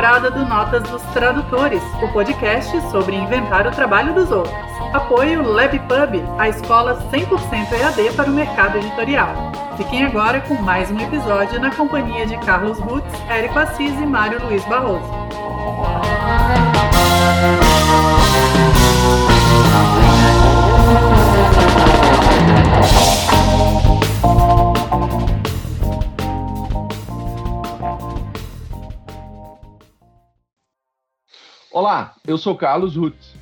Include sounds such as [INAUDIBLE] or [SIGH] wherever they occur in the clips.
temporada do Notas dos Tradutores, o podcast sobre inventar o trabalho dos outros. Apoio LabPub, a escola 100% EAD para o mercado editorial. Fiquem agora com mais um episódio na companhia de Carlos Rutz, Érico Assis e Mário Luiz Barroso. Olá, eu sou Carlos Rutz.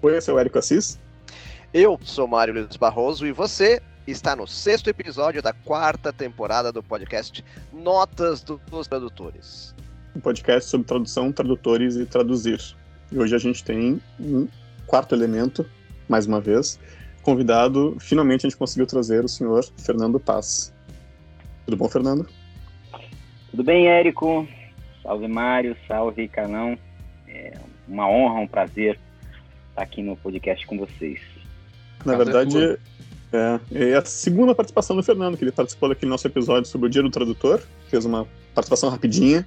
Oi, eu sou o Érico Assis. Eu sou Mário Luiz Barroso e você está no sexto episódio da quarta temporada do podcast Notas dos Tradutores. Um podcast sobre tradução, tradutores e traduzir. E hoje a gente tem um quarto elemento, mais uma vez, convidado. Finalmente a gente conseguiu trazer o senhor Fernando Paz. Tudo bom, Fernando? Tudo bem, Érico? Salve, Mário. Salve, Canão. É uma honra, um prazer estar aqui no podcast com vocês. Na verdade, é, é, a segunda participação do Fernando, que ele participou daquele nosso episódio sobre o Dia do Tradutor, fez uma participação rapidinha,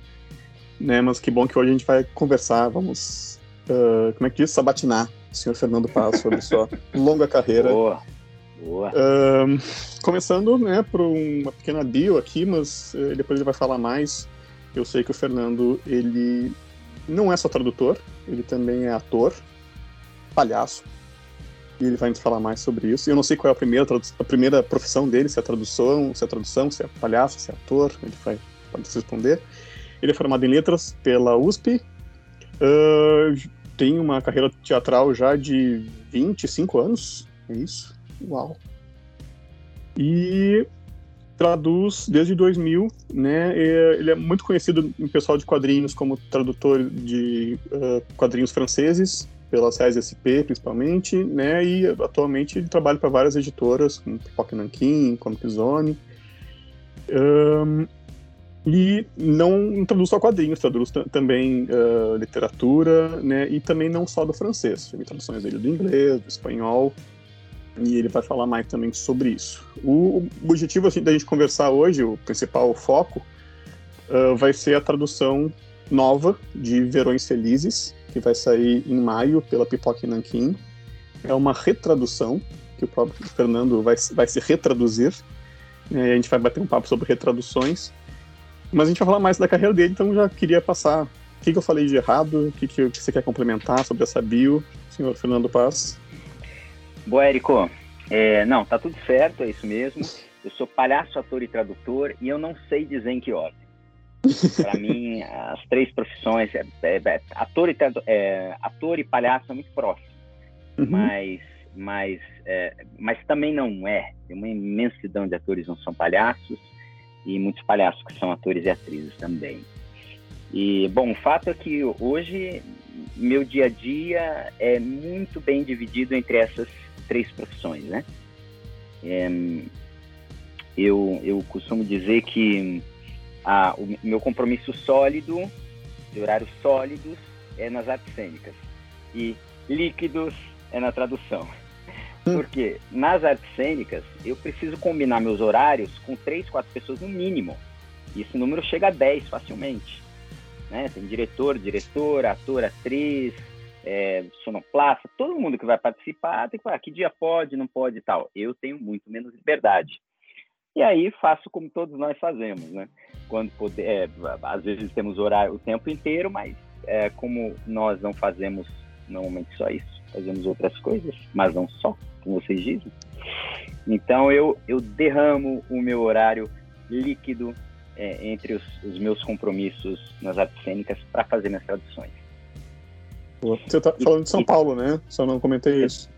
né? Mas que bom que hoje a gente vai conversar, vamos, uh, como é que diz, sabatinar o senhor Fernando Paz sobre sua [LAUGHS] longa carreira. Boa, boa. Uh, começando, né, por uma pequena bio aqui, mas uh, depois ele vai falar mais. Eu sei que o Fernando, ele não é só tradutor, ele também é ator, palhaço. E ele vai nos falar mais sobre isso. Eu não sei qual é a primeira, a primeira profissão dele, se é tradução, se é tradução, se é palhaço, se é ator, ele vai, pode responder. Ele é formado em letras pela USP, uh, tem uma carreira teatral já de 25 anos, é isso? Uau! E traduz desde 2000, né? Ele é muito conhecido em pessoal de quadrinhos como tradutor de uh, quadrinhos franceses pela CSSP principalmente, né? E atualmente ele trabalha para várias editoras, como Pipoca Nankin, Comic Zone. Um, e não traduz só quadrinhos, traduz também uh, literatura, né? E também não só do francês, tem traduções dele do inglês, do espanhol, e ele vai falar mais também sobre isso. O, objetivo assim, da gente conversar hoje, o principal foco, uh, vai ser a tradução nova de Verões Felizes, que vai sair em maio pela Pipoca Nankin. É uma retradução, que o próprio Fernando vai, vai se retraduzir. E a gente vai bater um papo sobre retraduções. Mas a gente vai falar mais da carreira dele, então já queria passar o que, que eu falei de errado, o que, que você quer complementar sobre essa bio, senhor Fernando Paz. Boa, Érico. É, não, tá tudo certo, é isso mesmo. Eu sou palhaço, ator e tradutor e eu não sei dizer em que ordem. Para [LAUGHS] mim, as três profissões, é, é, é ator, e, é, ator e palhaço são muito próximos, uhum. mas, mas, é, mas também não é. Tem uma imensidão de atores que não são palhaços e muitos palhaços que são atores e atrizes também. E, bom, o fato é que hoje meu dia a dia é muito bem dividido entre essas três profissões, né? É, eu, eu costumo dizer que a, o meu compromisso sólido, de horários sólidos, é nas artes cênicas e líquidos é na tradução. Hum. Porque nas artes cênicas eu preciso combinar meus horários com três, quatro pessoas no mínimo. E esse número chega a 10 facilmente. Né? Tem diretor, diretora, ator, atriz, é, sonoplasta, todo mundo que vai participar tem que falar que dia pode, não pode e tal. Eu tenho muito menos liberdade. E aí faço como todos nós fazemos, né? Quando poder, é, às vezes temos horário o tempo inteiro, mas é, como nós não fazemos normalmente só isso, fazemos outras coisas, mas não só, como vocês dizem. Então eu, eu derramo o meu horário líquido é, entre os, os meus compromissos nas artes cênicas para fazer minhas traduções. Você está falando de São Paulo, né? Só não comentei isso.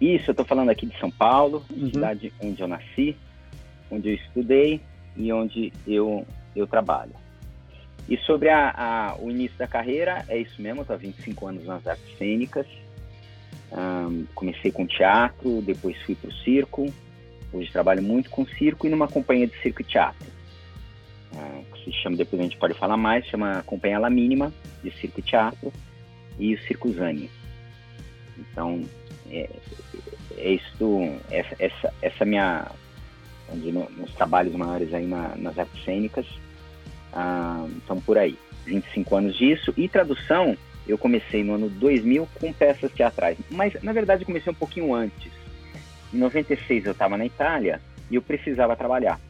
Isso, eu estou falando aqui de São Paulo, uhum. cidade onde eu nasci, onde eu estudei e onde eu, eu trabalho. E sobre a, a, o início da carreira, é isso mesmo, estou há 25 anos nas artes cênicas. Um, comecei com teatro, depois fui para o circo. Hoje trabalho muito com circo e numa companhia de circo e teatro. Uh, que se chama, depois a gente pode falar mais, chama Companhia La Mínima de Circo e Teatro e o Circuzani. Então, é, é isso, essa, essa, essa minha, no, nos trabalhos maiores aí na, nas artes cênicas, Ah, então, por aí, 25 anos disso. E tradução, eu comecei no ano 2000 com peças teatrais. Mas, na verdade, comecei um pouquinho antes. Em 96 eu estava na Itália e eu precisava trabalhar.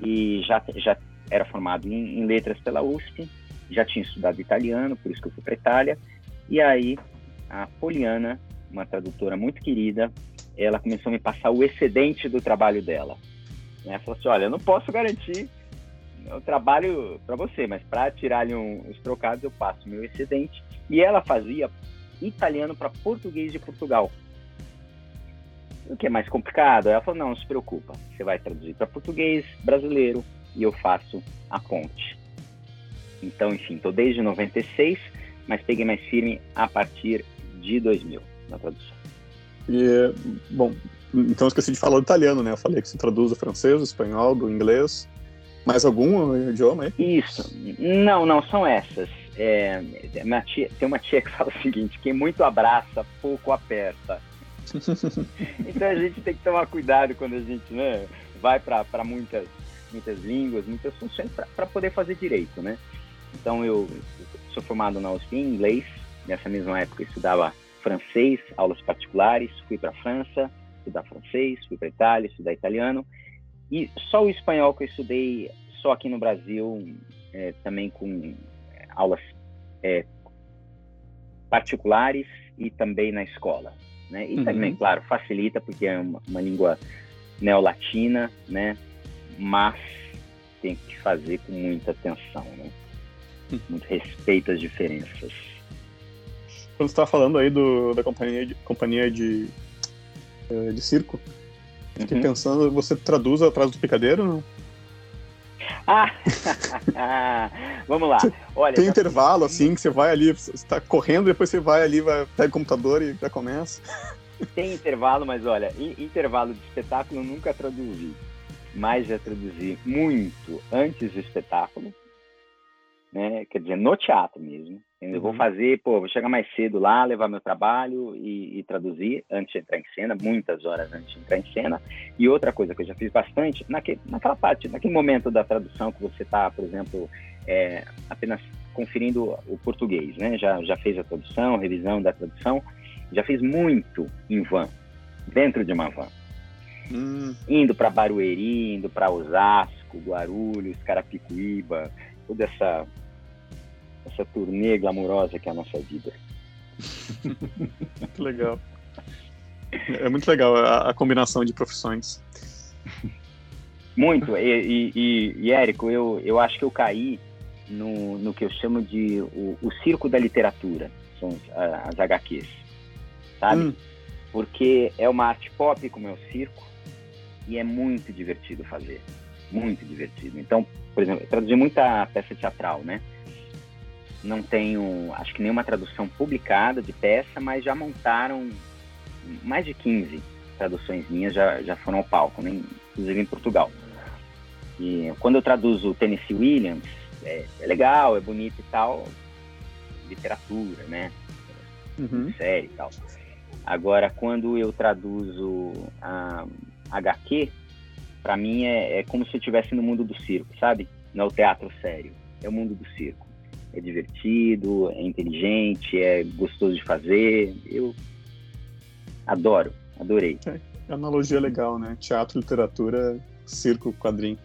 E já, já era formado em, em letras pela USP, já tinha estudado italiano, por isso que eu fui para Itália. E aí, a Poliana, uma tradutora muito querida, ela começou a me passar o excedente do trabalho dela. Ela falou assim: olha, eu não posso garantir o trabalho para você, mas para tirar ali um, os trocados, eu passo meu excedente. E ela fazia italiano para português de Portugal. O que é mais complicado? Ela falou: não, não se preocupa, você vai traduzir para português brasileiro e eu faço a ponte. Então, enfim, estou desde 96, mas peguei mais firme a partir de 2000 na tradução. E, bom, então esqueci de falar do italiano, né? Eu falei que se traduz do francês, do espanhol, do inglês. Mais algum idioma aí? Isso. Não, não, são essas. É, tia, tem uma tia que [LAUGHS] fala o seguinte: quem muito abraça, pouco aperta. [LAUGHS] então a gente tem que tomar cuidado quando a gente né, vai para muitas, muitas línguas, muitas funções, para poder fazer direito, né? Então eu sou formado na USP em inglês, nessa mesma época estudava francês, aulas particulares, fui para a França, estudar francês, fui para a Itália, estudar italiano, e só o espanhol que eu estudei só aqui no Brasil, é, também com é, aulas é, particulares e também na escola. Né? E uhum. também, claro, facilita porque é uma, uma língua neolatina, né? mas tem que fazer com muita atenção, né? Muito respeito às diferenças. Quando você está falando aí do, da companhia de, companhia de, eh, de circo, fiquei uhum. pensando, você traduz atrás do picadeiro não? Ah, [LAUGHS] vamos lá. Olha, tem intervalo assim que você vai ali, você está correndo, depois você vai ali, vai pega o computador e já começa. Tem intervalo, mas olha, intervalo de espetáculo nunca traduzi, mas já traduzi muito antes do espetáculo né? Quer dizer, no teatro mesmo. Eu uhum. vou fazer, pô, vou chegar mais cedo lá, levar meu trabalho e, e, traduzir antes de entrar em cena, muitas horas antes de entrar em cena. E outra coisa que eu já fiz bastante, naquele, naquela parte, naquele momento da tradução que você está, por exemplo, é, apenas conferindo o português, né? Já, já fez a tradução, revisão da tradução, já fiz muito em van, dentro de uma van. Hum. Indo para Barueri, indo para Osasco, Guarulhos, Carapicuíba, toda essa essa turnê glamourosa que é a nossa vida. muito legal. É muito legal a, a combinação de profissões. Muito. E, e, e, Érico, eu, eu acho que eu caí no, no que eu chamo de o, o circo da literatura, são as, as HQs, sabe? Hum. Porque é uma arte pop como é o circo e é muito divertido fazer. Muito divertido. Então, por exemplo, eu traduzi muita peça teatral, né? não tenho, acho que nenhuma tradução publicada de peça, mas já montaram mais de 15 traduções minhas já, já foram ao palco, né? inclusive em Portugal. E quando eu traduzo Tennessee Williams, é, é legal, é bonito e tal, literatura, né? Uhum. Série e tal. Agora, quando eu traduzo a HQ, para mim é, é como se eu estivesse no mundo do circo, sabe? Não é o teatro sério, é o mundo do circo é divertido, é inteligente, é gostoso de fazer. Eu adoro, adorei. É, analogia legal, né? Teatro, literatura, circo, quadrinho.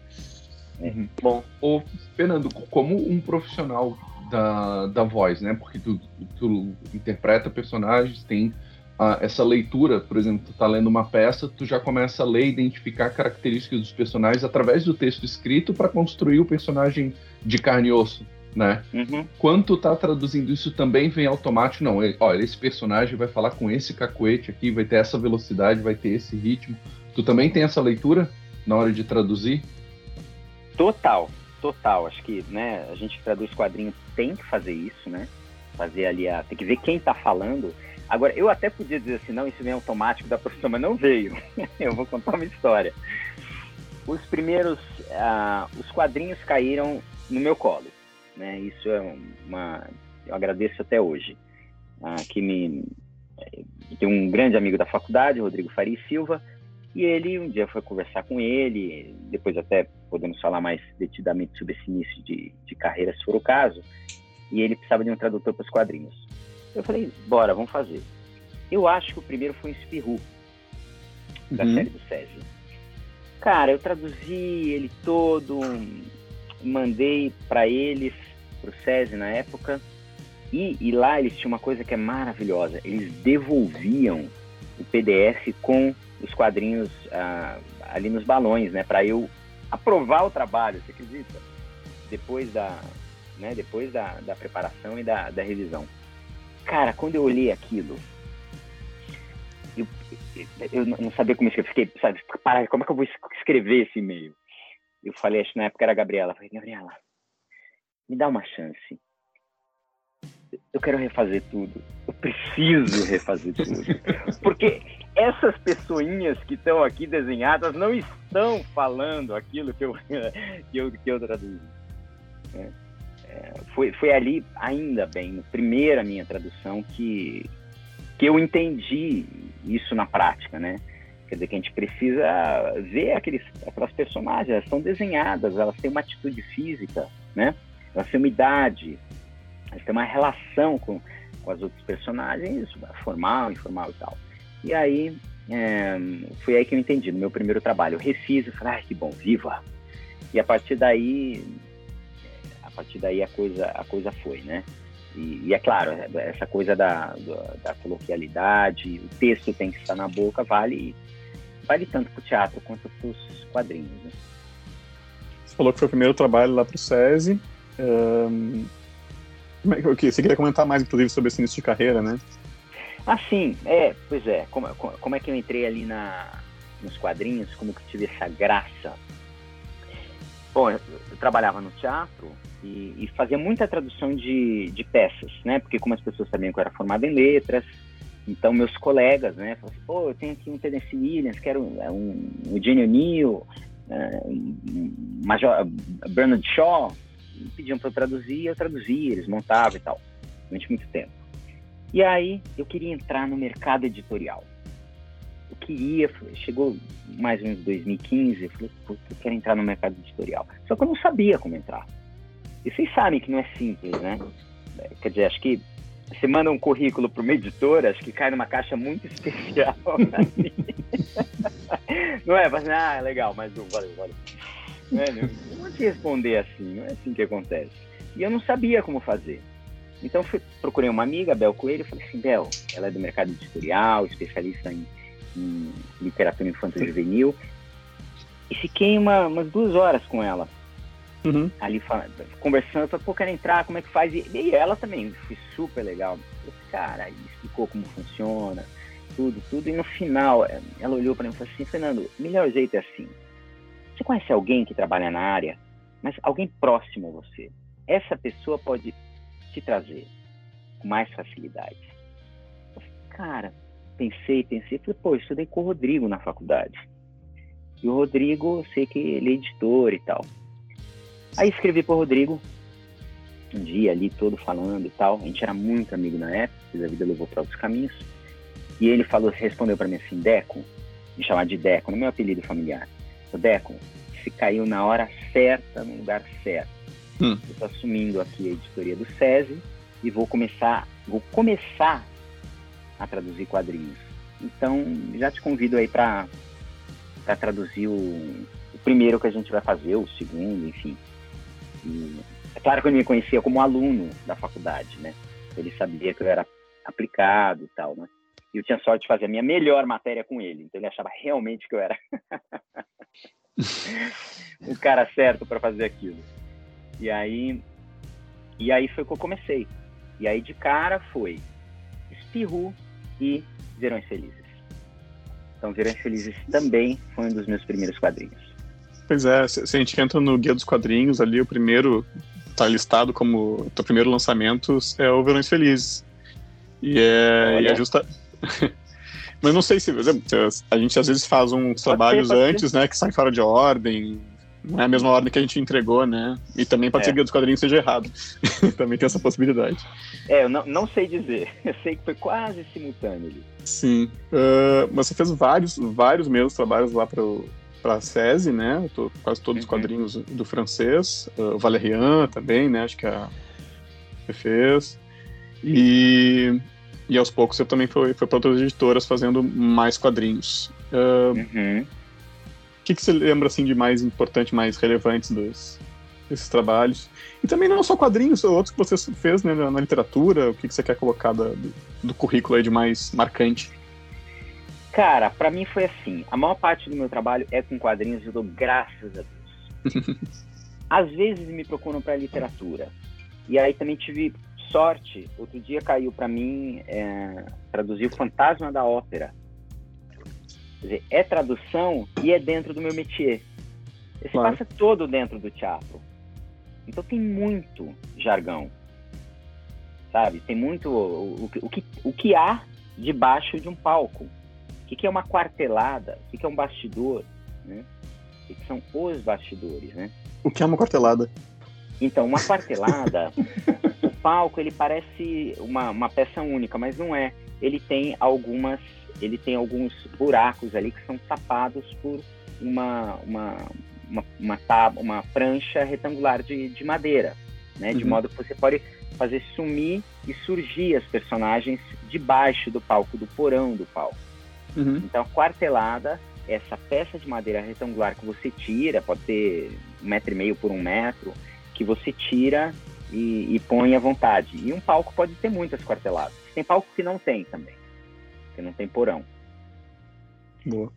É. Uhum. Bom, ô, Fernando, como um profissional da, da voz, né? Porque tu, tu interpreta personagens, tem uh, essa leitura, por exemplo, tu tá lendo uma peça, tu já começa a ler e identificar características dos personagens através do texto escrito para construir o personagem de carne e osso né? Uhum. Quando tu tá traduzindo isso também vem automático, não, ele, olha, esse personagem vai falar com esse cacuete aqui, vai ter essa velocidade, vai ter esse ritmo. Tu também tem essa leitura na hora de traduzir? Total, total. Acho que, né, a gente que traduz quadrinho tem que fazer isso, né? Fazer ali a. Tem que ver quem tá falando. Agora, eu até podia dizer assim, não, isso vem automático da profissão, mas não veio. [LAUGHS] eu vou contar uma história. Os primeiros. Uh, os quadrinhos caíram no meu colo né? Isso é uma, eu agradeço até hoje. Ah, que me tem um grande amigo da faculdade, Rodrigo Faria Silva, e ele um dia foi conversar com ele, depois até podemos falar mais detidamente sobre esse início de, de carreira, se for o caso, e ele precisava de um tradutor para os quadrinhos. Eu falei, bora, vamos fazer. Eu acho que o primeiro foi um Espirru, da uhum. série do César. Cara, eu traduzi ele todo, mandei para eles, para o SESI na época, e, e, lá eles tinham uma coisa que é maravilhosa, eles devolviam o PDF com os quadrinhos ah, ali nos balões, né, para eu aprovar o trabalho, você acredita? Depois da, né, depois da, da preparação e da, da revisão. Cara, quando eu olhei aquilo, eu, eu não sabia como escrever. Fiquei, sabe, para, como é que eu vou escrever esse e-mail? Eu falei, acho que na época era a Gabriela. Eu falei, Gabriela, me dá uma chance. Eu quero refazer tudo. Eu preciso refazer tudo. [LAUGHS] Porque essas pessoinhas que estão aqui desenhadas não estão falando aquilo que eu, [LAUGHS] que eu, que eu traduzi. É, foi, foi ali, ainda bem, primeira minha tradução, que, que eu entendi isso na prática, né? Quer dizer, que a gente precisa ver aqueles, aquelas personagens, elas são desenhadas, elas têm uma atitude física, né? Elas têm uma idade, elas têm uma relação com, com as outras personagens, formal, informal e tal. E aí, é, foi aí que eu entendi, no meu primeiro trabalho. Eu refiz, eu falei, ah, que bom, viva! E a partir daí, partir daí a coisa, a coisa foi, né? E, e, é claro, essa coisa da, da, da, coloquialidade, o texto tem que estar na boca, vale, vale tanto para o teatro quanto para os quadrinhos. Né? Você falou que foi o primeiro trabalho lá para o SESI. Um, okay, você queria comentar mais, inclusive, sobre esse início de carreira, né? Ah, sim. É, pois é. Como, como é que eu entrei ali na, nos quadrinhos? Como que eu tive essa graça? Bom, eu, eu trabalhava no teatro e, e, fazia muita tradução de, de peças, né? Porque como as pessoas sabiam que eu era formado em letras, então meus colegas, né? Falaram assim, pô, eu tenho aqui um Tennessee Williams, quero um, é um, um Eugene O'Neill, um, Major, Bernard Shaw, pediam para eu traduzir, eu traduzia, eles montavam e tal, durante muito tempo. E aí eu queria entrar no mercado editorial. Eu queria, chegou mais ou menos 2015, eu falei, eu quero entrar no mercado editorial. Só que eu não sabia como entrar. E vocês sabem que não é simples, né? Quer dizer, acho que você manda um currículo para uma editora, acho que cai numa caixa muito [LAUGHS] especial. não é? Mas, ah, legal, mas valeu, valeu. Não, é, não vou te responder assim, não é assim que acontece. E eu não sabia como fazer. Então fui, procurei uma amiga, Bel Coelho, e falei assim, Bel, ela é do mercado editorial, especialista em, em literatura infantil juvenil. E fiquei uma, umas duas horas com ela. Uhum. Ali conversando, falei, pô, quero entrar, como é que faz? E, e ela também, foi super legal. Cara, explicou como funciona, tudo, tudo. E no final, eh, ela olhou para mim e falou assim, Fernando, o melhor jeito é assim. Você conhece alguém que trabalha na área, mas alguém próximo a você. Essa pessoa pode te trazer com mais facilidade. Falei, cara, pensei, pensei, falei, pô, eu estudei com o Rodrigo na faculdade. E o Rodrigo, eu sei que ele é editor e tal. Aí escrevi pro Rodrigo, um dia ali todo falando e tal. A gente era muito amigo na época, a vida levou para outros caminhos. E ele falou, respondeu para mim assim, Deco, me chamar de Deco, no meu apelido familiar. O Deco, você caiu na hora certa, no lugar certo. Hum. Eu estou assumindo aqui a editoria do SESI e vou começar, vou começar a traduzir quadrinhos. Então, já te convido aí para traduzir o, o primeiro que a gente vai fazer, o segundo, enfim. É claro que eu me conhecia como aluno da faculdade, né? Ele sabia que eu era aplicado e tal, né? E eu tinha sorte de fazer a minha melhor matéria com ele, então ele achava realmente que eu era [LAUGHS] o cara certo para fazer aquilo. E aí, e aí foi que eu comecei. E aí de cara foi Espirru e Verões Felizes. Então Verões Felizes também foi um dos meus primeiros quadrinhos. Pois é, se, se a gente entra no Guia dos Quadrinhos, ali o primeiro tá listado como o primeiro lançamento é o Verões Felizes. E é, e é justa. [LAUGHS] Mas não sei se, a gente às vezes faz uns trabalhos ser, antes, ser. né, que saem fora de ordem, não é a mesma ordem que a gente entregou, né? E também pode é. ser que o dos quadrinhos seja errado. [LAUGHS] também tem essa possibilidade. É, eu não, não sei dizer. [LAUGHS] Eu sei que foi quase simultâneo ali. Sim. Uh, você fez vários, vários meus trabalhos lá para para a SESI, né? Tô, quase todos os uhum. quadrinhos do francês. Uh, o Valerian também, né? Acho que a fez. E, e aos poucos eu também fui, fui para outras editoras fazendo mais quadrinhos. Uh, uhum. O que, que você lembra assim de mais importante, mais relevantes dos, desses trabalhos? E também não só quadrinhos, outros que você fez né, na, na literatura, o que, que você quer colocar da, do, do currículo aí de mais marcante? Cara, para mim foi assim. A maior parte do meu trabalho é com quadrinhos, eu dou graças a Deus. [LAUGHS] Às vezes me procuram para literatura. E aí também tive sorte. Outro dia caiu para mim é, traduzir o Fantasma da Ópera. Quer dizer, é tradução e é dentro do meu métier. Esse claro. passa todo dentro do teatro. Então tem muito jargão. Sabe? Tem muito o, o, o que, o que há debaixo de um palco. O que, que é uma quartelada? O que, que é um bastidor? Né? O que, que são os bastidores, né? O que é uma quartelada? Então, uma quartelada, o palco ele parece uma, uma peça única, mas não é. Ele tem algumas, ele tem alguns buracos ali que são tapados por uma uma uma, uma, tab, uma prancha retangular de, de madeira, né? De uhum. modo que você pode fazer sumir e surgir as personagens debaixo do palco, do porão do palco. Uhum. Então, a quartelada essa peça de madeira retangular que você tira, pode ter um metro e meio por um metro, que você tira e, e põe à vontade. E um palco pode ter muitas quarteladas. Tem palco que não tem também, que não tem porão. Boa.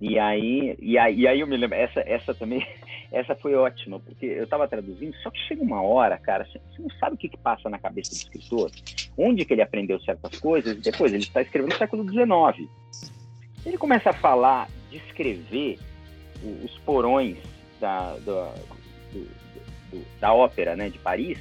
E aí, e aí, e aí eu me lembro, essa, essa também, [LAUGHS] essa foi ótima, porque eu estava traduzindo, só que chega uma hora, cara, você não sabe o que, que passa na cabeça do escritor, onde que ele aprendeu certas coisas, e depois ele está escrevendo no século XIX. Ele começa a falar, descrever os porões da, do, do, do, da ópera né, de Paris,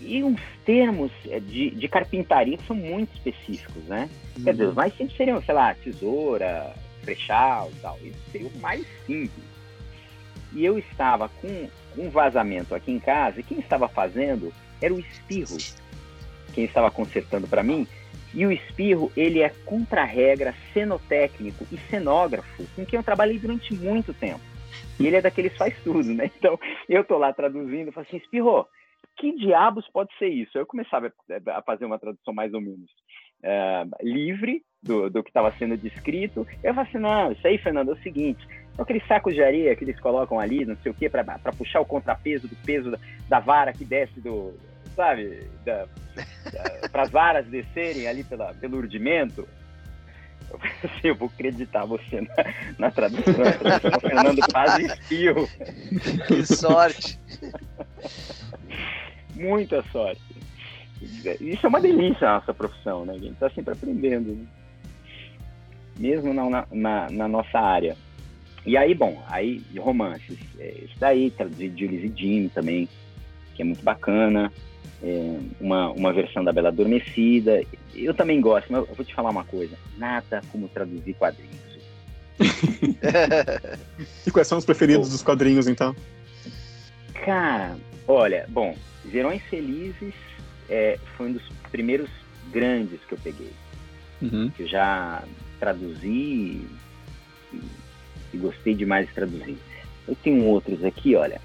e uns termos é, de, de carpintaria que são muito específicos, né? Uhum. Quer dizer, os mais simples seriam, sei lá, tesoura, frechal e tal. Isso seria o mais simples. E eu estava com um vazamento aqui em casa, e quem estava fazendo era o espirro. Quem estava consertando para mim. E o espirro, ele é contra-regra, cenotécnico e cenógrafo, com quem eu trabalhei durante muito tempo. E ele é daqueles faz tudo, né? [LAUGHS] Então, eu tô lá traduzindo, falo assim, espirro, que diabos pode ser isso? Eu começava a fazer uma tradução mais ou menos uh, livre do, do que estava sendo descrito. Eu falei assim, não, isso aí, Fernando, é o seguinte, aquele saco de areia que eles colocam ali, não sei o quê, para puxar o contrapeso do peso da, da, vara que desce do, sabe, para as varas descerem ali pela, pelo urdimento. Eu assim, eu vou acreditar você na, na tradução, na tradução Fernando Paz e Espio. Que sorte! Muita sorte. Isso é uma delícia a nossa profissão, né? A gente está sempre aprendendo, né? mesmo na, na, na, nossa área. E aí, bom, aí romances. É, isso daí, traduzir de Ulisses Jim também, que é muito bacana. É, uma, uma versão da Bela Adormecida. Eu também gosto, mas eu vou te falar uma coisa: nada como traduzir quadrinhos. [LAUGHS] e quais são os preferidos dos quadrinhos, então? Cara, olha, bom, Verões Felizes é, foi um dos primeiros grandes que eu peguei. Uhum. Que eu já traduzi e, e, gostei demais de traduzir. Eu tenho outros aqui, olha.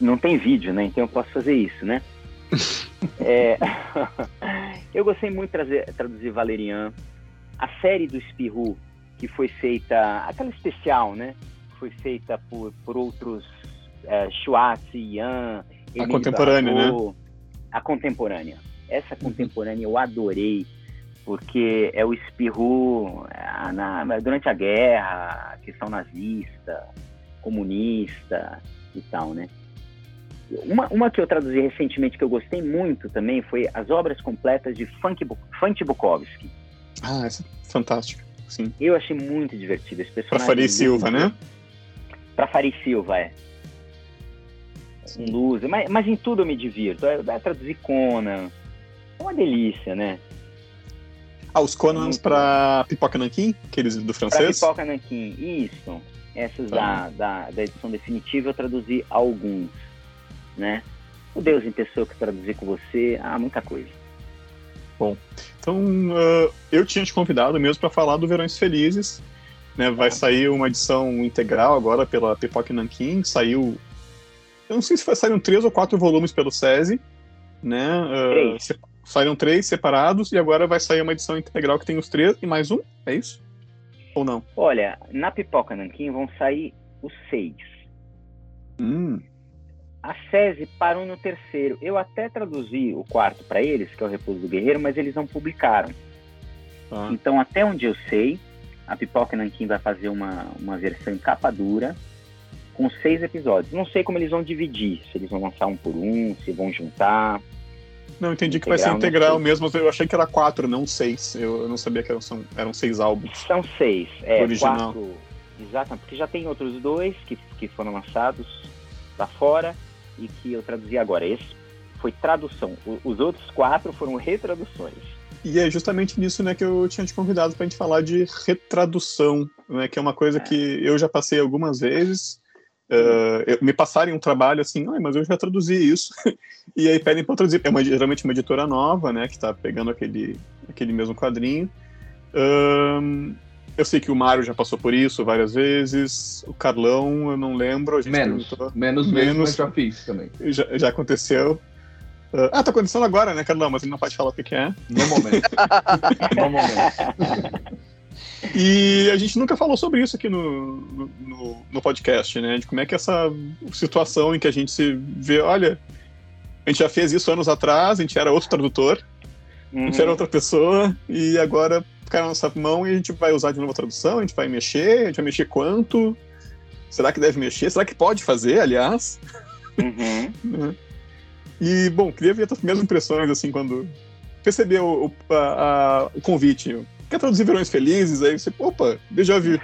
Não tem vídeo, né? Então eu posso fazer isso, né? [LAUGHS] é, [LAUGHS] eu gostei muito de trazer, traduzir Valerian. A série do Espirru, que foi feita, aquela especial, né? Foi feita por, por outros é, Schwartz, Ian, a contemporânea, né? A contemporânea. Essa contemporânea eu adorei, porque é o espirro na, durante a guerra, a questão nazista, comunista e tal, né? Uma, uma que eu traduzi recentemente que eu gostei muito também foi as obras completas de Funk, Funk Bukowski. Ah, essa é fantástica, sim. Eu achei muito divertido esse personagem. Pra Farid Silva, né? Pra Farid Silva, é um loser, mas, mas em tudo eu me divirto. É, é traduzir Conan. É uma delícia, né? Ah, os Conans para Pipoca Nankin? Aqueles do francês? Pra Pipoca Nankin, isso. Essas tá. da, da, da, edição definitiva eu traduzi alguns, né? O Deus em Pessoa que traduzi com você, ah, muita coisa. Bom, então uh, eu tinha te convidado mesmo para falar do Verões Felizes, Né, vai sair uma edição integral agora pela Pipoca Nankin, saiu. Eu não sei se saíram três ou quatro volumes pelo SESI, né? Uh, se, saíram três separados e agora vai sair uma edição integral que tem os três e mais um, é isso? Ou não? Olha, na Pipoca Nankin vão sair os seis. Hum. A SESI parou no terceiro. Eu até traduzi o quarto para eles, que é o Repouso do Guerreiro, mas eles não publicaram. Ah. Então, até onde eu sei, a Pipoca Nankin vai fazer uma, uma versão em capa dura com seis episódios. Não sei como eles vão dividir, se eles vão lançar um por um, se vão juntar. Não, entendi integral, que vai ser integral mesmo. Eu achei que era quatro, não seis. Eu, não sabia que eram, são, eram seis álbuns. São seis, é, original. quatro. Exatamente, porque já tem outros dois que, que foram lançados lá fora e que eu traduzi agora. Esse foi tradução. O, os outros quatro foram retraduções. E é justamente nisso né, que eu tinha te convidado para a gente falar de retradução, né, que é uma coisa é. que eu já passei algumas vezes. Uh, me passarem um trabalho assim, ah, mas eu já traduzi isso, [LAUGHS] e aí pedem para traduzir. É uma, geralmente uma editora nova, né, que está pegando aquele, aquele mesmo quadrinho. Uh, eu sei que o Mário já passou por isso várias vezes, o Carlão, eu não lembro. A gente menos, menos, menos, mas já fiz também. Já, já aconteceu. Uh, ah, tá acontecendo agora, né, Carlão? Mas ele não pode falar o que, que é. No momento. [LAUGHS] no momento. E a gente nunca falou sobre isso aqui no, no, no, podcast, né? De como é que essa situação em que a gente se vê, olha, a gente já fez isso anos atrás, a gente era outro tradutor, uhum. a gente era uhum. outra pessoa, e agora cai na nossa mão e a gente vai usar de novo a tradução, a gente vai mexer, a gente vai mexer quanto? Será que deve mexer? Será que pode fazer, aliás? Uhum. [LAUGHS] Né? e, bom, queria ver as primeiras impressões, assim, quando recebeu o, o convite quer traduzir Verões Felizes? Aí você, opa, déjà vu.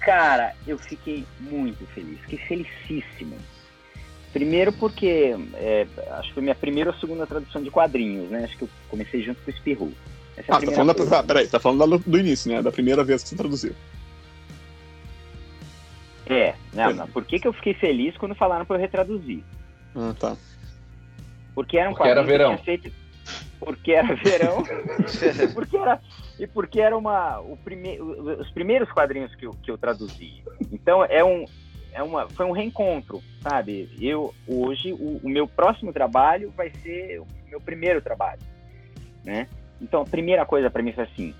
Cara, eu fiquei muito feliz, fiquei felicíssimo. Primeiro porque é, acho que foi minha primeira ou segunda tradução de quadrinhos, né? Acho que eu comecei junto com o Espirru. Essa é ah, tá falando, da, peraí, tá falando do início, né? Da primeira vez que você traduziu. É, não, não. Por que, que eu fiquei feliz quando falaram para eu retraduzir? Ah, tá. Porque era um porque quadrinho era verão. que tinha feito porque era [LAUGHS] verão [LAUGHS] porque era, e porque era uma, o prime, os primeiros quadrinhos que eu, que eu traduzi. Então é um, é uma, foi um reencontro, sabe? Eu hoje o, o meu próximo trabalho vai ser o meu primeiro trabalho, né? Então a primeira coisa para mim foi assim,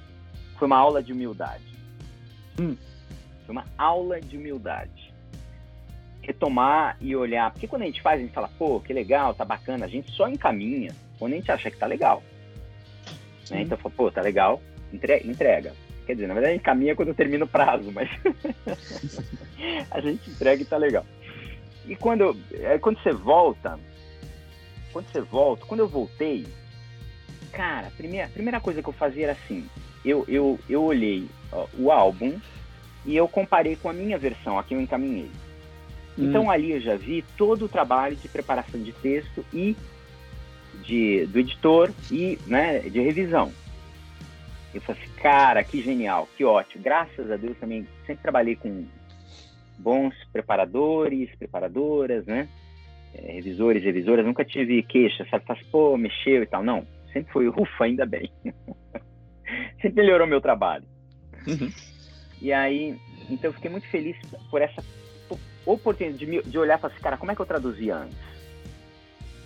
foi uma aula de humildade. Hum. Foi uma aula de humildade. Retomar e olhar, porque quando a gente faz, a gente fala, pô, que legal, tá bacana, a gente só encaminha quando a gente acha que tá legal. Né? Então, pô, tá legal, entrega. Quer dizer, na verdade a gente caminha quando termina o prazo, mas [LAUGHS] a gente entrega e tá legal. E quando, é, quando você volta, quando você volta, quando eu voltei, cara, a primeira, a primeira coisa que eu fazia era assim, eu, eu, eu olhei ó, o álbum e eu comparei com a minha versão, a que eu encaminhei. Então hum. ali eu já vi todo o trabalho de preparação de texto e de, do editor e né, de revisão. Eu falei assim, cara, que genial, que ótimo. Graças a Deus também sempre trabalhei com bons preparadores, preparadoras, né? É, revisores, revisoras. Nunca tive queixa, sabe? Faz, pô, mexeu e tal. Não, sempre foi, [LAUGHS] ufa, ainda bem. [LAUGHS] sempre melhorou meu trabalho. Uhum. E aí, então eu fiquei muito feliz por essa oportunidade de, de olhar e falar assim, cara, como é que eu traduzia antes?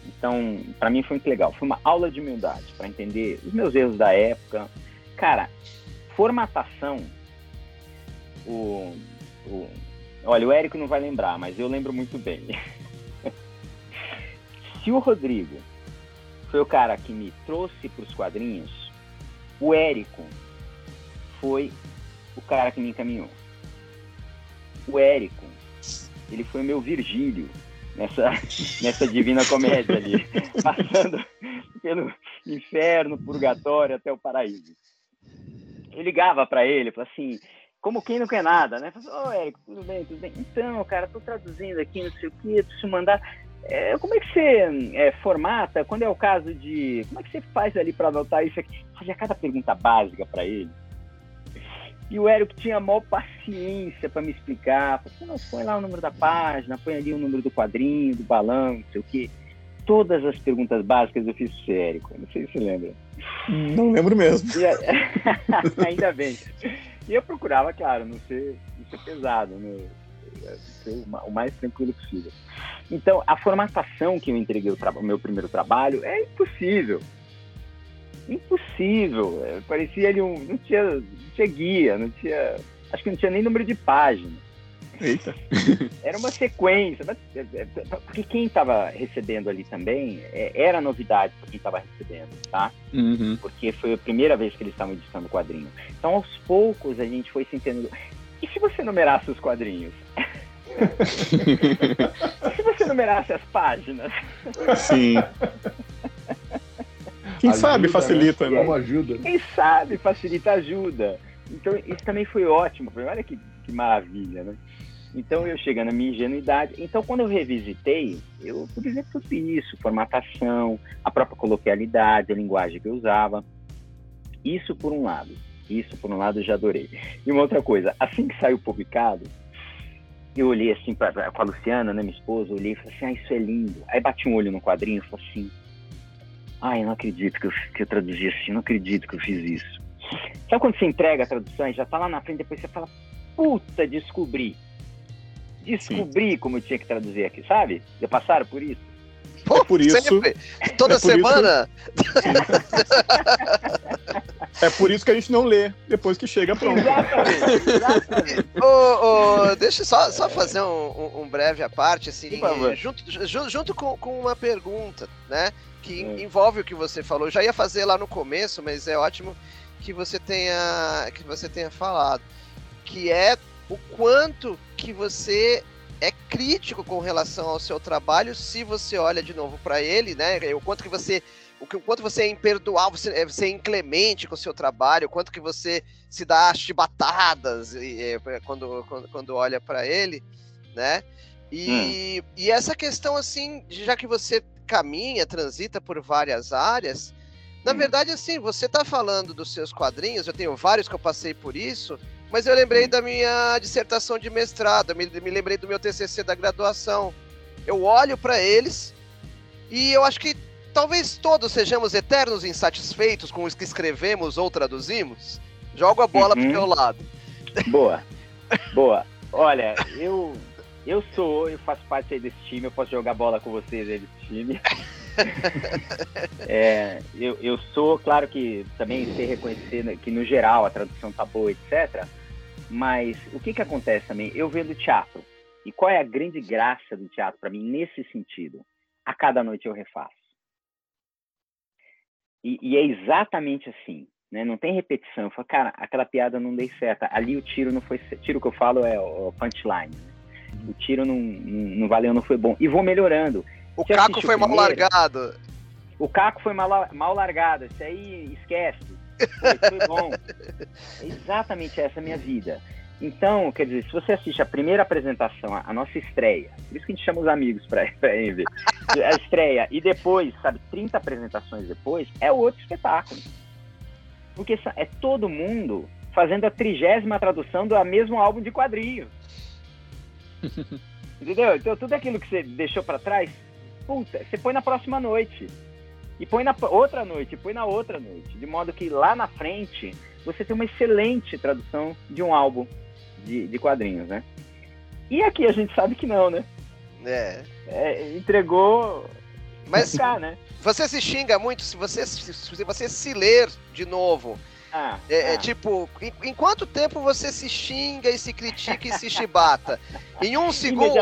Então, para mim foi muito legal. Foi uma aula de humildade para entender os meus erros da época. Cara, formatação. O, o, olha, o Érico não vai lembrar, mas eu lembro muito bem. [LAUGHS] Se o Rodrigo foi o cara que me trouxe para os quadrinhos, o Érico foi o cara que me encaminhou. O Érico, ele foi meu Virgílio nessa, [LAUGHS] nessa divina comédia ali, [LAUGHS] passando pelo inferno, purgatório até o paraíso. Eu ligava para ele, falava assim, como quem não quer nada, né? Falei, ô, oh, Érico, tudo bem, tudo bem? Então, cara, tô traduzindo aqui, não sei o que, preciso mandar. É, como é que você é, formata? Quando é o caso de. Como é que você faz ali para anotar isso aqui? Fazia cada pergunta básica para ele. E o Érico tinha a maior paciência para me explicar. Falei, não, põe lá o número da página, põe ali o número do quadrinho, do balão, não sei o quê. Todas as perguntas básicas eu fiz pro Érico. Não sei se você lembra. Não lembro mesmo. [LAUGHS] Ainda bem. E eu procurava, claro, não ser, não ser pesado, né? ser o mais tranquilo possível. Então, a formatação que eu entreguei o, o meu primeiro trabalho é impossível. Impossível. É, parecia ali um. Não tinha, não tinha guia, não tinha. Acho que não tinha nem número de página. Eita. [LAUGHS] Era uma sequência. É, é, porque quem estava recebendo ali também era novidade para quem estava recebendo, tá? Uhum. Porque foi a primeira vez que eles estavam editando o quadrinho. Então, aos poucos, a gente foi se entendendo. E se você numerasse os quadrinhos? [LAUGHS] e se você numerasse as páginas? Sim. Quem ajuda, sabe facilita, né? Como ajuda. Quem sabe facilita ajuda. Então, isso também foi ótimo. Olha que, que maravilha, né? Então, eu chegando na minha ingenuidade. Então, quando eu revisitei, eu pude ver tudo isso: formatação, a própria coloquialidade, a linguagem que eu usava. Isso por um lado. Isso, por um lado, eu já adorei. E uma outra coisa, assim que saiu publicado, eu olhei assim pra, com a Luciana, né, minha esposa, olhei e falei assim, ah, isso é lindo. Aí bati um olho no quadrinho e falei assim, ai, eu não acredito que eu, que eu traduzi assim, não acredito que eu fiz isso. Sabe quando você entrega a tradução e já tá lá na frente, depois você fala, puta, descobri. Descobri Sim. como eu tinha que traduzir aqui, sabe? Já passaram por isso? Pô, é por isso. Sempre. Toda é semana? É por isso que a gente não lê depois que chega pronto. Exatamente. Exatamente. oh, oh, deixa eu só, só fazer um, um, breve à parte, assim, junto, junto com, com uma pergunta, né? Que é. envolve o que você falou. Eu já ia fazer lá no começo, mas é ótimo que você tenha, que você tenha falado. Que é o quanto que você é crítico com relação ao seu trabalho se você olha de novo para ele, né? O quanto que você o, que, o quanto você é imperdoável, você é, você é inclemente com o seu trabalho, o quanto que você se dá chibatadas e, e, quando, quando, quando olha para ele, né? E, hum. e essa questão, assim, já que você caminha, transita por várias áreas, na hum. verdade, assim, você está falando dos seus quadrinhos, eu tenho vários que eu passei por isso, mas eu lembrei hum. da minha dissertação de mestrado, me, me lembrei do meu TCC da graduação. Eu olho para eles e eu acho que talvez todos sejamos eternos insatisfeitos com os que escrevemos ou traduzimos. Jogo a bola uhum. pro meu lado. Boa. [LAUGHS] Boa. Olha, eu eu sou, eu faço parte aí desse time, eu posso jogar bola com vocês aí desse time. [LAUGHS] é, eu, eu sou, claro que também sei reconhecer que no geral a tradução tá boa, etc. Mas o que que acontece também? Eu vendo teatro. E qual é a grande graça do teatro para mim nesse sentido? A cada noite eu refaço. E, e, é exatamente assim, né? Não tem repetição. Eu falo, cara, aquela piada não deu certo. Ali o tiro não foi. Tiro que eu falo é o punchline. Né? O tiro não, não, não, valeu, não foi bom. E vou melhorando. O caco foi o primeiro, mal largado. O caco foi mal, mal largado. Isso aí esquece. Foi, foi bom. [LAUGHS] É exatamente essa a minha vida. Então, quer dizer, se você assiste a primeira apresentação, a, nossa estreia, por isso que a gente chama os amigos para [LAUGHS] ver, a estreia, e depois, sabe, 30 apresentações depois, é outro espetáculo. Porque é todo mundo fazendo a trigésima tradução do mesmo álbum de quadrinhos. [LAUGHS] Entendeu? Então, tudo aquilo que você deixou para trás, puta, você põe na próxima noite. E põe na outra noite, e põe na outra noite. De modo que lá na frente, você tem uma excelente tradução de um álbum de, de quadrinhos, né? E aqui a gente sabe que não, né? É. é entregou. Mas [LAUGHS] cá, né? você se xinga muito se você se você se ler de novo. Ah, é, ah. é, tipo, em, em, quanto tempo você se xinga e se critica e se chibata? Em um segundo,